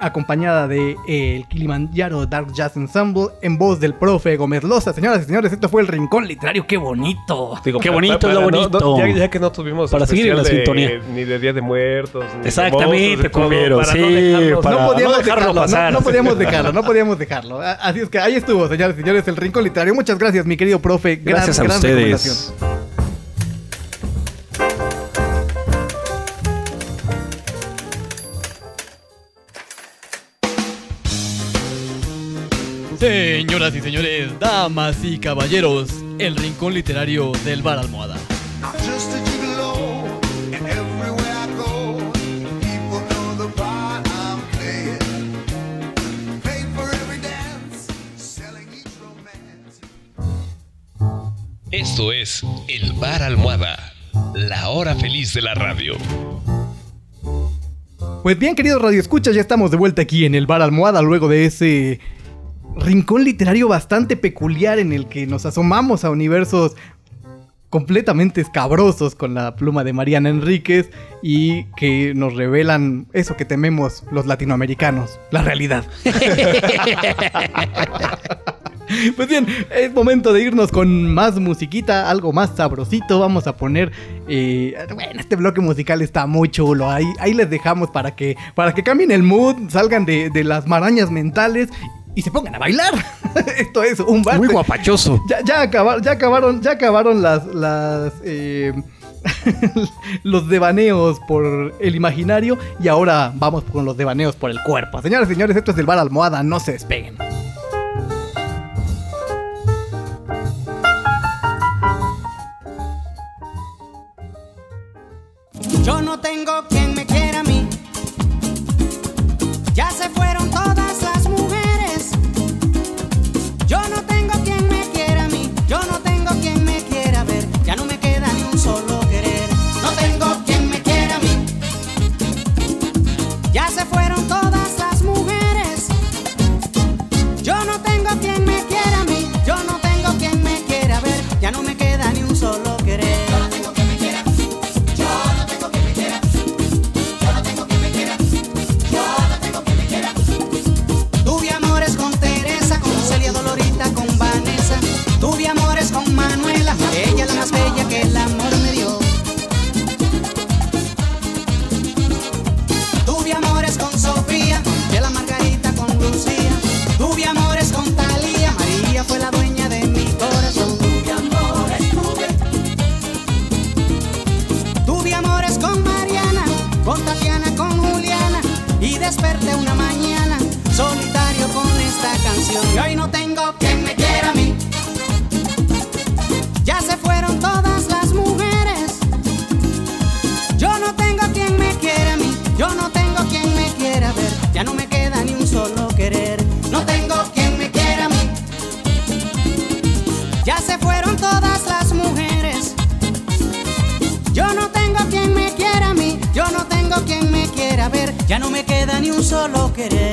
acompañada de eh, el Kilimanjaro Dark Jazz Ensemble en voz del profe Gómez Loza. Señoras y señores, esto fue el Rincón Literario. ¡Qué bonito! Digo, Qué bonito, pa- lo para no- bonito. no- ya, ya que no tuvimos Para seguir en la de- sintonía. ni de Día de Muertos, ni de Exactamente, monstruos cumbiero, para sí, no para- no podíamos no dejarlo dejarlo, pasar. No, podíamos dejarlo, no podíamos dejarlo. Así es que ahí estuvo, señores y señores, el Rincón Literario. Muchas gracias, mi querido profe. Gran- Gracias a gran recomendación. ustedes. Señoras y señores, damas y caballeros, el rincón literario del bar almohada. Esto es El Bar Almohada, la hora feliz de la radio. Pues bien, queridos radioescuchas, ya estamos de vuelta aquí en el Bar Almohada luego de ese rincón literario bastante peculiar en el que nos asomamos a universos completamente escabrosos con la pluma de Mariana Enríquez y que nos revelan eso que tememos los latinoamericanos, la realidad. Pues bien, es momento de irnos con más musiquita, algo más sabrosito. Vamos a poner. eh, bueno, este bloque musical está muy chulo. Ahí, ahí les dejamos para que, para que cambien el mood, salgan de, de las marañas mentales y se pongan a bailar. Esto es un bar. Muy guapachoso. Ya, ya acabaron, ya acabaron, ya acabaron las, las eh, los devaneos por el imaginario y ahora vamos con los devaneos por el cuerpo. Señoras y señores, esto es el bar almohada, no se despeguen. Yo no tengo quien desperté una mañana solitario con esta canción. Y hoy no tengo quien me quiera a mí. Ya se fueron todas las mujeres. Yo no tengo quien me quiera a mí, yo no tengo quien me quiera ver, ya no me queda ni un solo querer, no tengo quien me quiera a mí. Ya se fueron todas las mujeres. Yo no tengo quien me quiera a mí, yo no tengo quien me quiera ver, ya no me solo querer.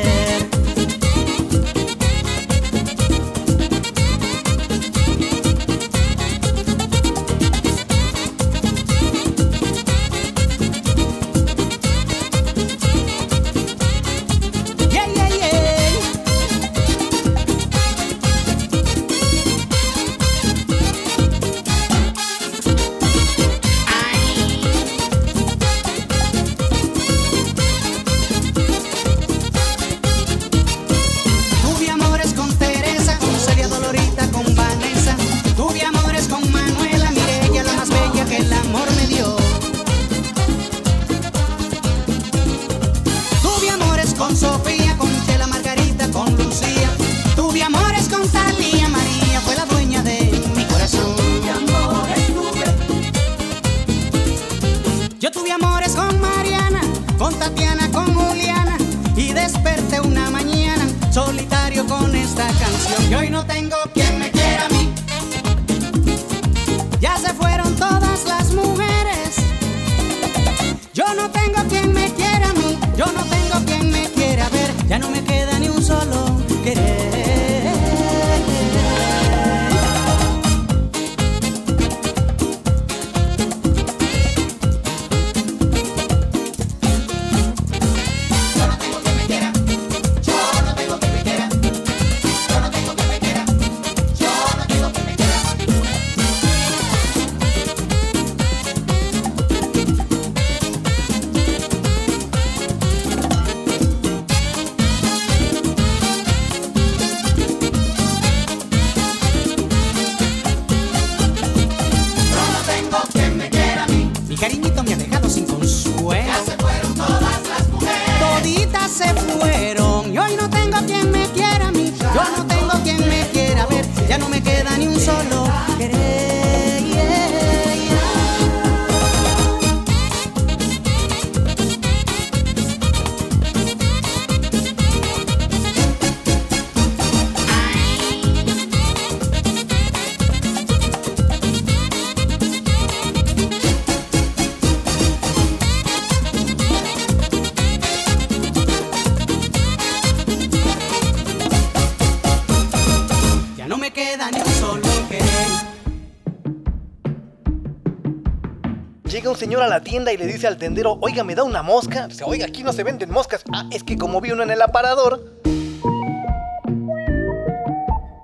Llega un señor a la tienda y le dice al tendero, oiga, ¿me da una mosca? Dice, oiga, aquí no se venden moscas. Ah, es que como vi uno en el aparador.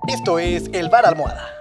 Esto es El Bar Almohada.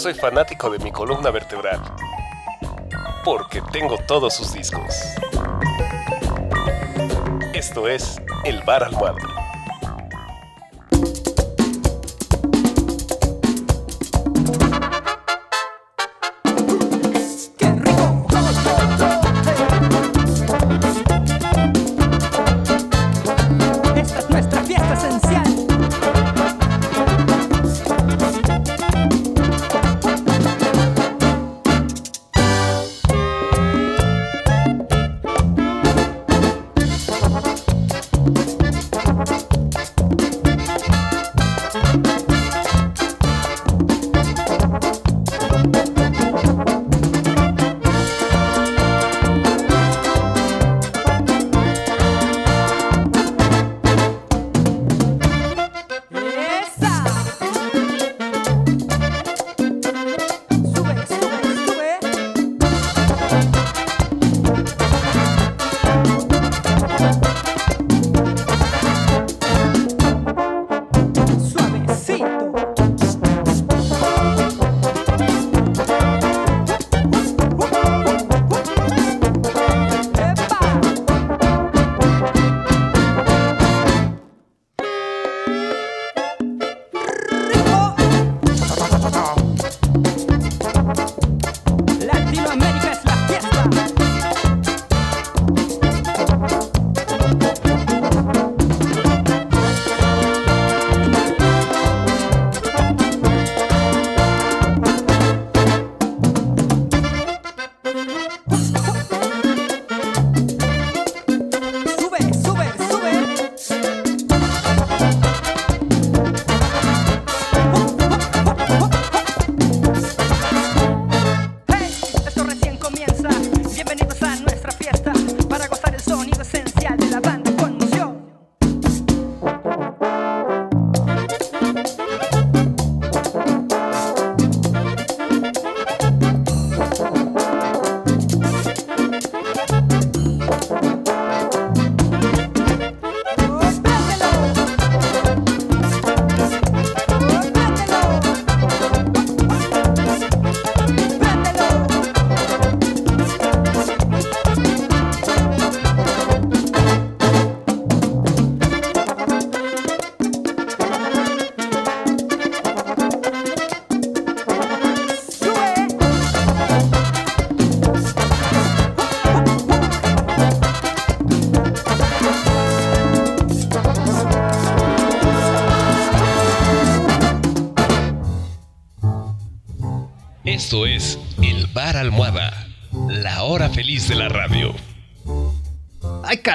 Soy fanático de mi columna vertebral. Porque tengo todos sus discos. Esto es El Bar.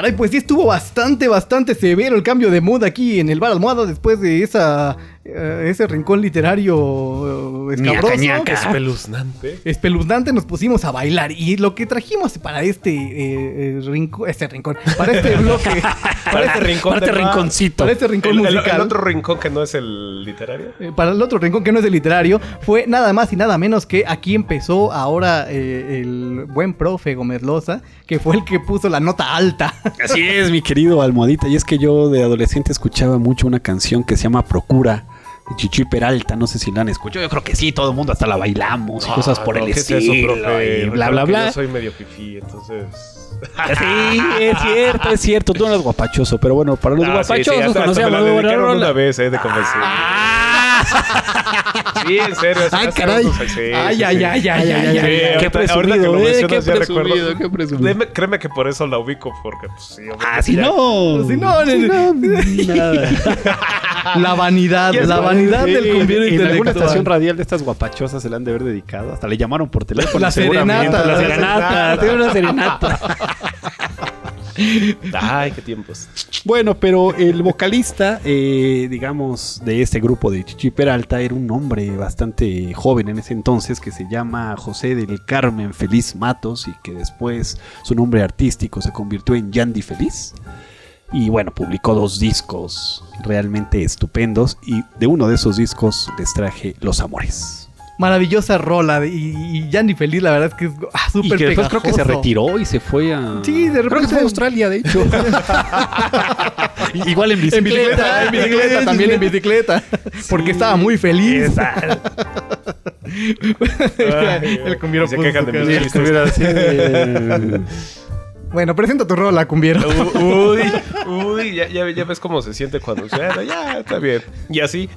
Caray, pues sí estuvo bastante, bastante severo el cambio de mood aquí en el bar almohada después de esa eh, ese rincón literario eh, escabroso. Espeluznante. Espeluznante nos pusimos a bailar y lo que trajimos para este eh, eh, rincón, este rincón, para este bloque, Para este rincón. para este rinconcito. para este rincón El, el- musical. el otro rincón que no es el literario. Eh, para el otro rincón que no es el literario, fue nada más y nada menos que aquí empezó ahora eh, el buen profe Gómez Loza, que fue el que puso la nota alta. Así es, mi querido Almohadita. Y es que yo de adolescente escuchaba mucho una canción que se llama Procura. de Chichi Peralta, no sé si la han escuchado. Yo creo que sí, todo el mundo hasta la bailamos y cosas por Ah, no, el ¿qué es estilo. eso, profe? y bla, bla, bla. Yo soy medio fifí, entonces. Sí, es cierto, es cierto. Tú no eres guapachoso, pero bueno, para los Ah, sí, sí, guapachosos hasta- hasta conocíamos me la muy buena rola. una vez, eh, de convencer. Sí, en serio. hace caray. Ay, sí, ay, sí. ay, ay, ay, Qué presumido, eh, mencionas, qué presumido, qué presumido. Créeme que por eso la ubico, porque pues sí. Ah, si ya- no. Si no, Si no, nada. La vanidad, la vanidad del cumbiero En alguna intelectual. estación radial de estas guapachosas se le han de haber dedicado. Hasta le llamaron por teléfono. La serenata. La serenata. Tiene una serenata. Ay, qué tiempos. Bueno, pero el vocalista, eh, digamos, de este grupo de Chichi Peralta era un hombre bastante joven en ese entonces que se llama José del Carmen Feliz Matos y que después su nombre artístico se convirtió en Yandy Feliz. Y bueno, publicó dos discos realmente estupendos y de uno de esos discos les traje Los Amores. Maravillosa rola. Y, y Yandy Feliz, la verdad es que es ah, súper que después creo que se pegajoso. retiró y se fue a... Sí, de Creo que repente- fue a Australia, de hecho. Igual en En bicicleta. en bicicleta, también en bicicleta. Porque estaba muy feliz. El cumbiero se quejan de mis Si estuviera así de- Bueno, presenta tu rola, cumbiero. Uy, uy, ya, ya, ya ves cómo se siente cuando suena. Ya, está bien. Y así.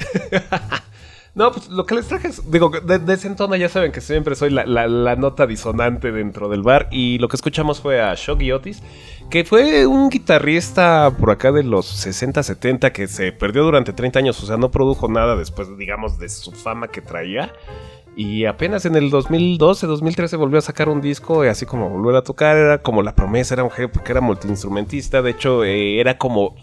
No, pues lo que les traje es, digo, de, de ese entono ya saben que siempre soy la, nota disonante dentro del bar y lo que escuchamos fue a Shogi Otis, que fue un guitarrista por acá de los 60, 70 que se perdió durante 30 años, o sea, no produjo nada después, digamos, de su fama que traía. Y apenas en el 2012, 2013 volvió a sacar un disco, y así como volver a tocar, era como la promesa, era un jefe porque era multiinstrumentista, de hecho eh, era como,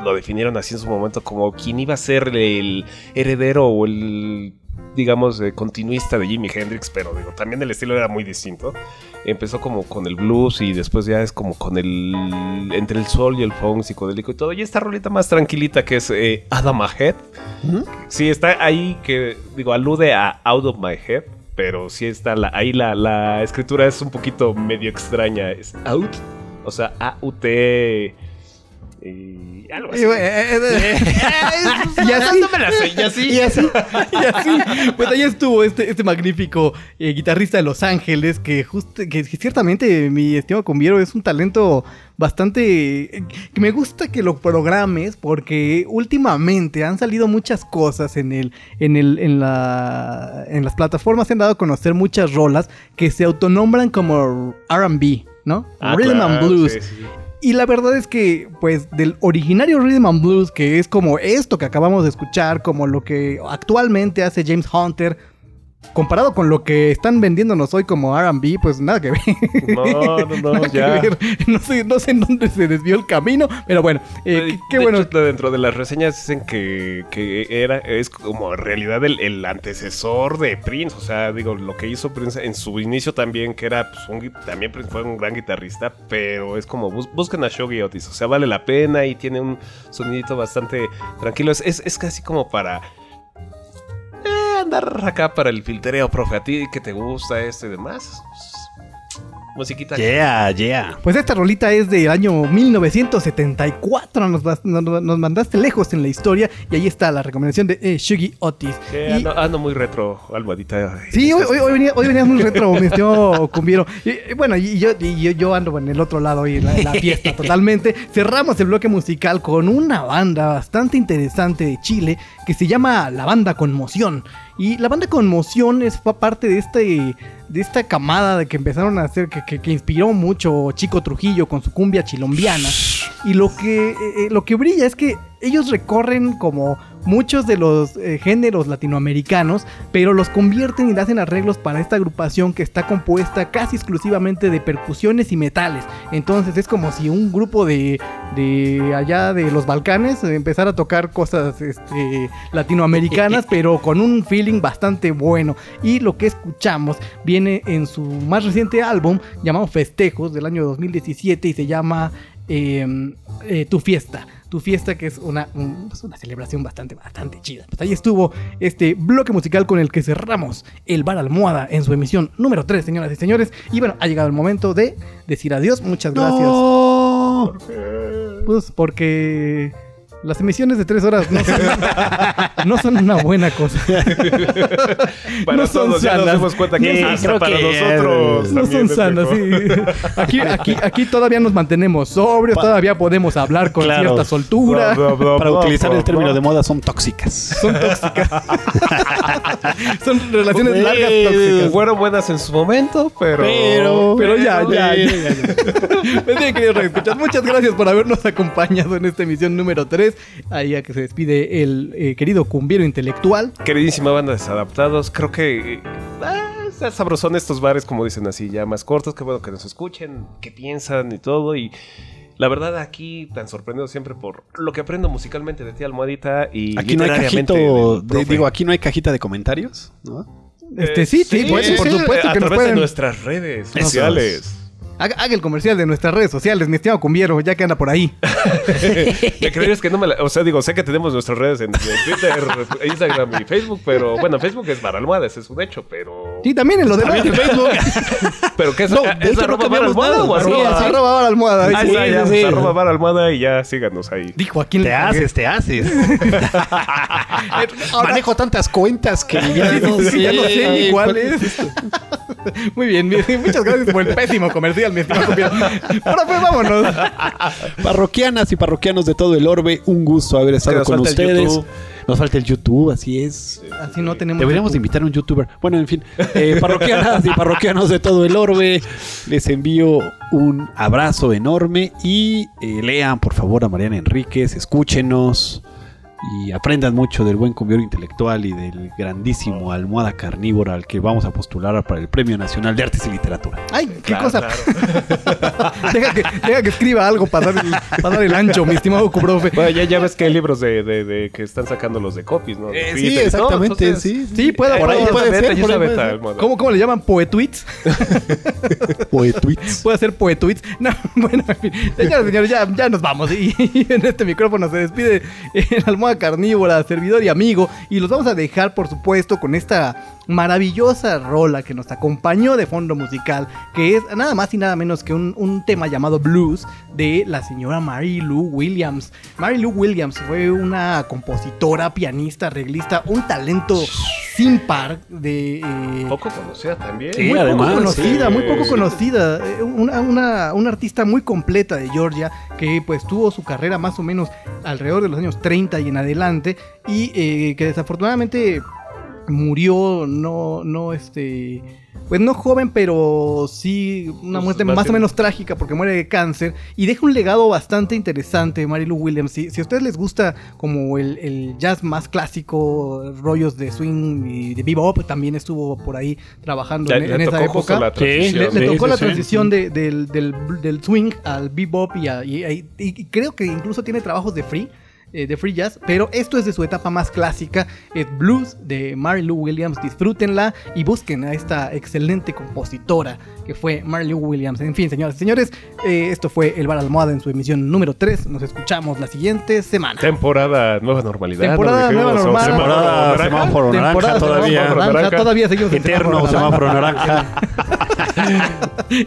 lo definieron así en su momento, como quien iba a ser el heredero o el, digamos, eh, continuista de Jimi Hendrix, pero digo, también el estilo era muy distinto. Empezó como con el blues y después ya es como con el, entre el soul y el funk psicodélico y todo. Y esta rolita más tranquilita que es eh, Adam Ahead. Sí, está ahí que, digo, alude a Out of My Head, pero sí está la, ahí la, la escritura es un poquito medio extraña. Es Out, o sea, A-U-T y algo así. Y, bueno, eh, eh, y así, y así. y así, y así. Pues ahí estuvo este, este magnífico eh, guitarrista de Los Ángeles, que justo, que, que ciertamente mi estimado Conviero es un talento bastante eh, que me gusta que lo programes porque últimamente han salido muchas cosas en el en el en la en las plataformas se han dado a conocer muchas rolas que se autonombran como R&B, ¿no? Ah, Rhythm and blues. sí, sí, sí. Y la verdad es que, pues, del originario Rhythm and Blues, que es como esto que acabamos de escuchar, como lo que actualmente hace James Hunter, comparado con lo que están vendiéndonos hoy como RB, pues nada que ver. No, no, no, ya. No sé, no sé en dónde se desvió el camino, pero bueno, eh, De- qué, de bueno. hecho, dentro de las reseñas dicen que, que era es como en realidad el, el antecesor de Prince. O sea, digo, lo que hizo Prince en su inicio también, que era pues, un también Prince fue un gran guitarrista, pero es como bus- busquen a Shogi Otis. O sea, vale la pena y tiene un sonidito bastante tranquilo. Es, es, es casi como para andar acá para el filtreo, profe. A ti que te gusta esto y demás. pues, musiquita. Yeah, yeah. Pues esta rolita es del año 1974, nos, nos, nos mandaste lejos en la historia y ahí está la recomendación de eh, Shugi Otis. Y- ando, ando muy retro, almohadita. Sí, hoy, hoy, hoy venía, hoy venías muy retro, mi estimado Cumbiero. Y, y bueno, y yo, y yo, yo ando en el otro lado y en la, en la fiesta totalmente. Cerramos el bloque musical con una banda bastante interesante de Chile que se llama La Banda Conmoción. Y la banda Conmoción es, fue parte de este de esta camada de que empezaron a hacer, que, que- que inspiró mucho Chico Trujillo con su cumbia chilombiana. Y lo que, eh, eh, lo que brilla es que ellos recorren como muchos de los eh, géneros latinoamericanos, pero los convierten y le hacen arreglos para esta agrupación que está compuesta casi exclusivamente de percusiones y metales. Entonces es como si un grupo de, de allá de los Balcanes empezara a tocar cosas este, latinoamericanas, pero con un feeling bastante bueno. Y lo que escuchamos viene en su más reciente álbum llamado Festejos del año 2017 y se llama eh, eh, Tu Fiesta. Tu fiesta que es una, un- pues, una celebración bastante, bastante chida. Pues ahí estuvo este bloque musical con el que cerramos el Bar Almohada en su emisión número 3, señoras y señores. Y bueno, ha llegado el momento de decir adiós. Muchas gracias. Pues porque las emisiones de 3 horas no son, no son una buena cosa. Para No son todos ya nos sanas. dimos cuenta que Sí, hasta creo para que- nosotros No son sanas, sí. Aquí, aquí, aquí todavía nos mantenemos sobrios, todavía podemos hablar con Claro. cierta soltura. Bla, bla, bla, Para bla, utilizar bla, el término bla. de moda, son tóxicas. Son tóxicas. Son relaciones largas tóxicas. Fueron buenas en su momento, pero. Pero- Pero ya, ya, Pero- ya. Pues bien, queridos radioescuchas, muchas gracias por habernos acompañado en esta emisión número 3. Ahí a que se despide el eh, querido cumbiero intelectual. Queridísima banda de desadaptados, creo que. eh, ah, sabrosón estos bares, como dicen así, ya más cortos. Qué bueno que nos escuchen, qué piensan y todo. Y. La verdad, aquí tan sorprendido siempre por lo que aprendo musicalmente de ti, Almohadita. Y Aquí no hay literariamente cajito, de- digo, aquí no hay cajita de comentarios, ¿no? Este, sí, sí, pues, por supuesto a que nos través de pueden. nuestras redes Eso sociales. Haga, haga el comercial de nuestras redes sociales, mi estimado cumbiero, ya que anda por ahí. Me creerías que no me la... O sea, digo, sé que tenemos nuestras redes en, en Twitter, Instagram y Facebook, pero bueno, Facebook es para almohadas, es un hecho, pero Sí, también en lo demás. En Facebook. ¿Pero qué es? No, de ¿Es hecho, no arroba cambiamos almohada o arroba? sí. Arroba ahora almohada. Ah, sí, ya, sí. arroba bar almohada y ya síganos ahí. Dijo aquí Te haces, te haces. Manejo tantas cuentas que ya no Sí, sé. ya no sé ni cuál es. Muy bien, bien. muchas gracias por el pésimo comercial, mi estimado compiado. Profe, vámonos. Parroquianas y parroquianos de todo el orbe, un gusto haber estado nos con falta el ustedes. YouTube. Nos falta el YouTube, así es. Así no tenemos. Deberíamos de invitar a un youtuber. Bueno, en fin, eh, parroquianas y parroquianos de todo el orbe, les envío un abrazo enorme y eh, lean por favor a Mariana Enríquez, escúchenos y aprendan mucho del buen convivio intelectual y del grandísimo almohada carnívora al que vamos a postular para el Premio Nacional de Artes y Literatura. Ay, qué Claro, cosa. claro. deja, que, deja que escriba algo para dar, el, para dar el ancho, mi estimado profe. Bueno, ya, ya ves que hay libros de, de, de que están sacando los de copies, ¿no? Eh, sí, exactamente, entonces- sí. Sí, puede, Por ahí puede, puede ser, por ahí puede. ¿Cómo, ¿Cómo le llaman? ¿Poetweets? Poetweets. Puede ser poetweets. No, bueno, en fin. Señoras y señores, ya, ya nos vamos. Y, y en este micrófono se despide el almohada carnívora, servidor y amigo. Y los vamos a dejar, por supuesto, con esta maravillosa rola que nos acompañó de fondo musical, que es nada más y nada menos que un, un tema llamado Blues de la señora Mary Lou Williams. Mary Lou Williams fue una compositora, pianista, arreglista, un talento sin par de... eh, Poco conocida también. Sí, muy además, poco conocida, sí. muy poco conocida. Una, una, una artista muy completa de Georgia que pues tuvo su carrera más o menos alrededor de los años 30 y en adelante y eh, que desafortunadamente murió no, no este... Pues no joven, pero sí una Pues, muerte más o menos trágica porque muere de cáncer y deja un legado bastante interesante, Marilu Williams. Si, si a ustedes les gusta como el, el jazz más clásico, rollos de swing y de bebop, también estuvo por ahí trabajando Ya- en, le en esa época. la. Le, tocó sí, la sí. transición de- del, del- del swing al bebop y, a- y- y- y creo que incluso tiene trabajos de free. Eh, de free jazz, pero esto es de su etapa más clásica, es blues de Mary Lou Williams, disfrútenla y busquen a esta excelente compositora que fue Mary Lou Williams. En fin, señoras y señores, eh, esto fue El Bar Almohada en su emisión número 3, nos escuchamos la siguiente semana. Temporada Nueva Normalidad. Temporada ¿no? Nueva o Normal. Temporada naranja. semáforo naranja Temporada todavía. semáforo naranja, naranja. todavía seguimos Eterno semáforo naranja.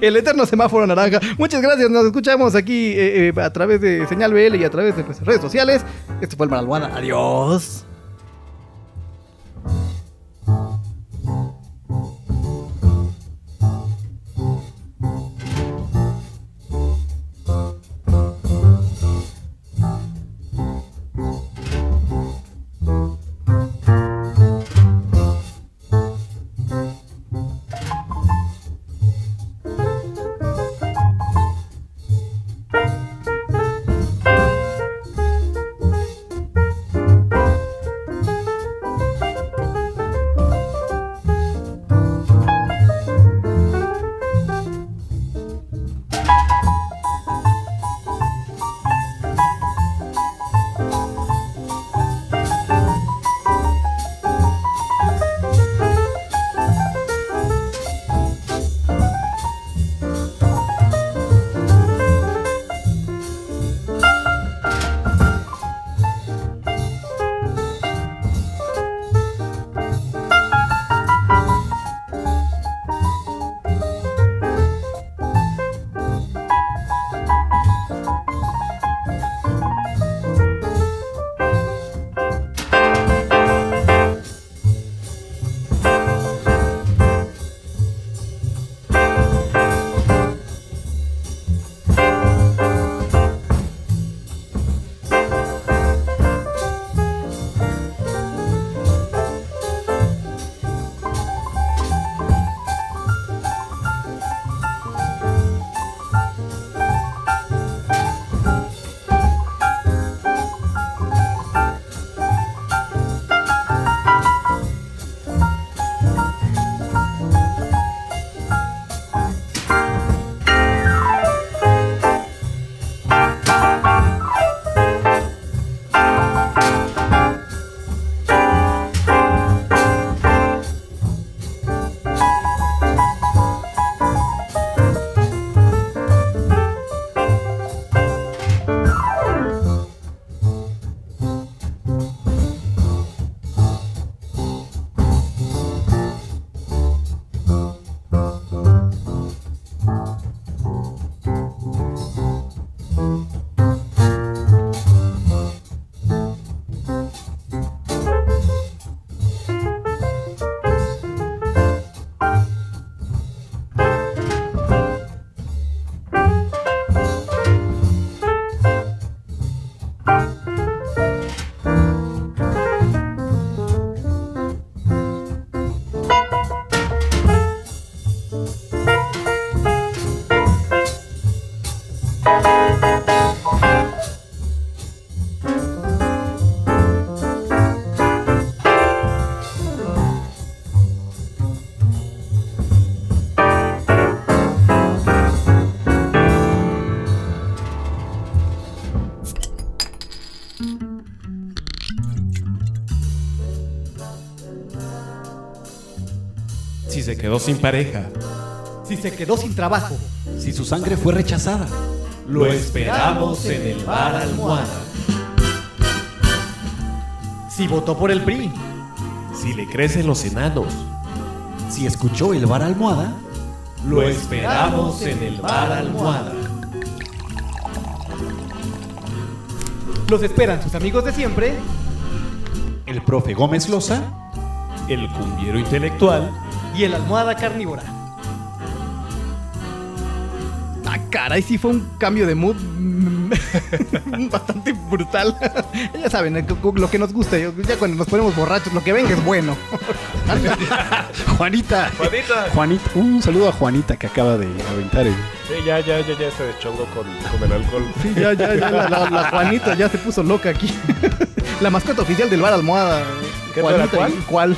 El eterno semáforo naranja. Muchas gracias. Nos escuchamos aquí eh, eh, a través de Señal BL y a través de redes sociales. Este fue el Baralmohada. Adiós. Se quedó sin pareja, Si se quedó sin trabajo, Si su sangre fue rechazada. lo esperamos en el bar almohada. si votó por el PRI, Si le crecen los enanos, Si escuchó el bar almohada. lo esperamos en el bar almohada. los esperan sus amigos de siempre. El profe Gómez Loza. El cumbiero intelectual y el almohada carnívora. Ah, caray, sí fue un cambio de mood mm, bastante brutal. ya saben, eh, lo que nos gusta, ya cuando nos ponemos borrachos, lo que venga es bueno. Juanita. Juanita. Juanita. Un saludo a Juanita que acaba de aventar el. Sí, ya, ya, ya, ya se deschongó con, con el alcohol. Sí, ya, ya, ya, la, la- la Juanita ya se puso loca aquí. la mascota oficial del bar almohada. ¿Qué Juanita, cuál? ¿Cuál?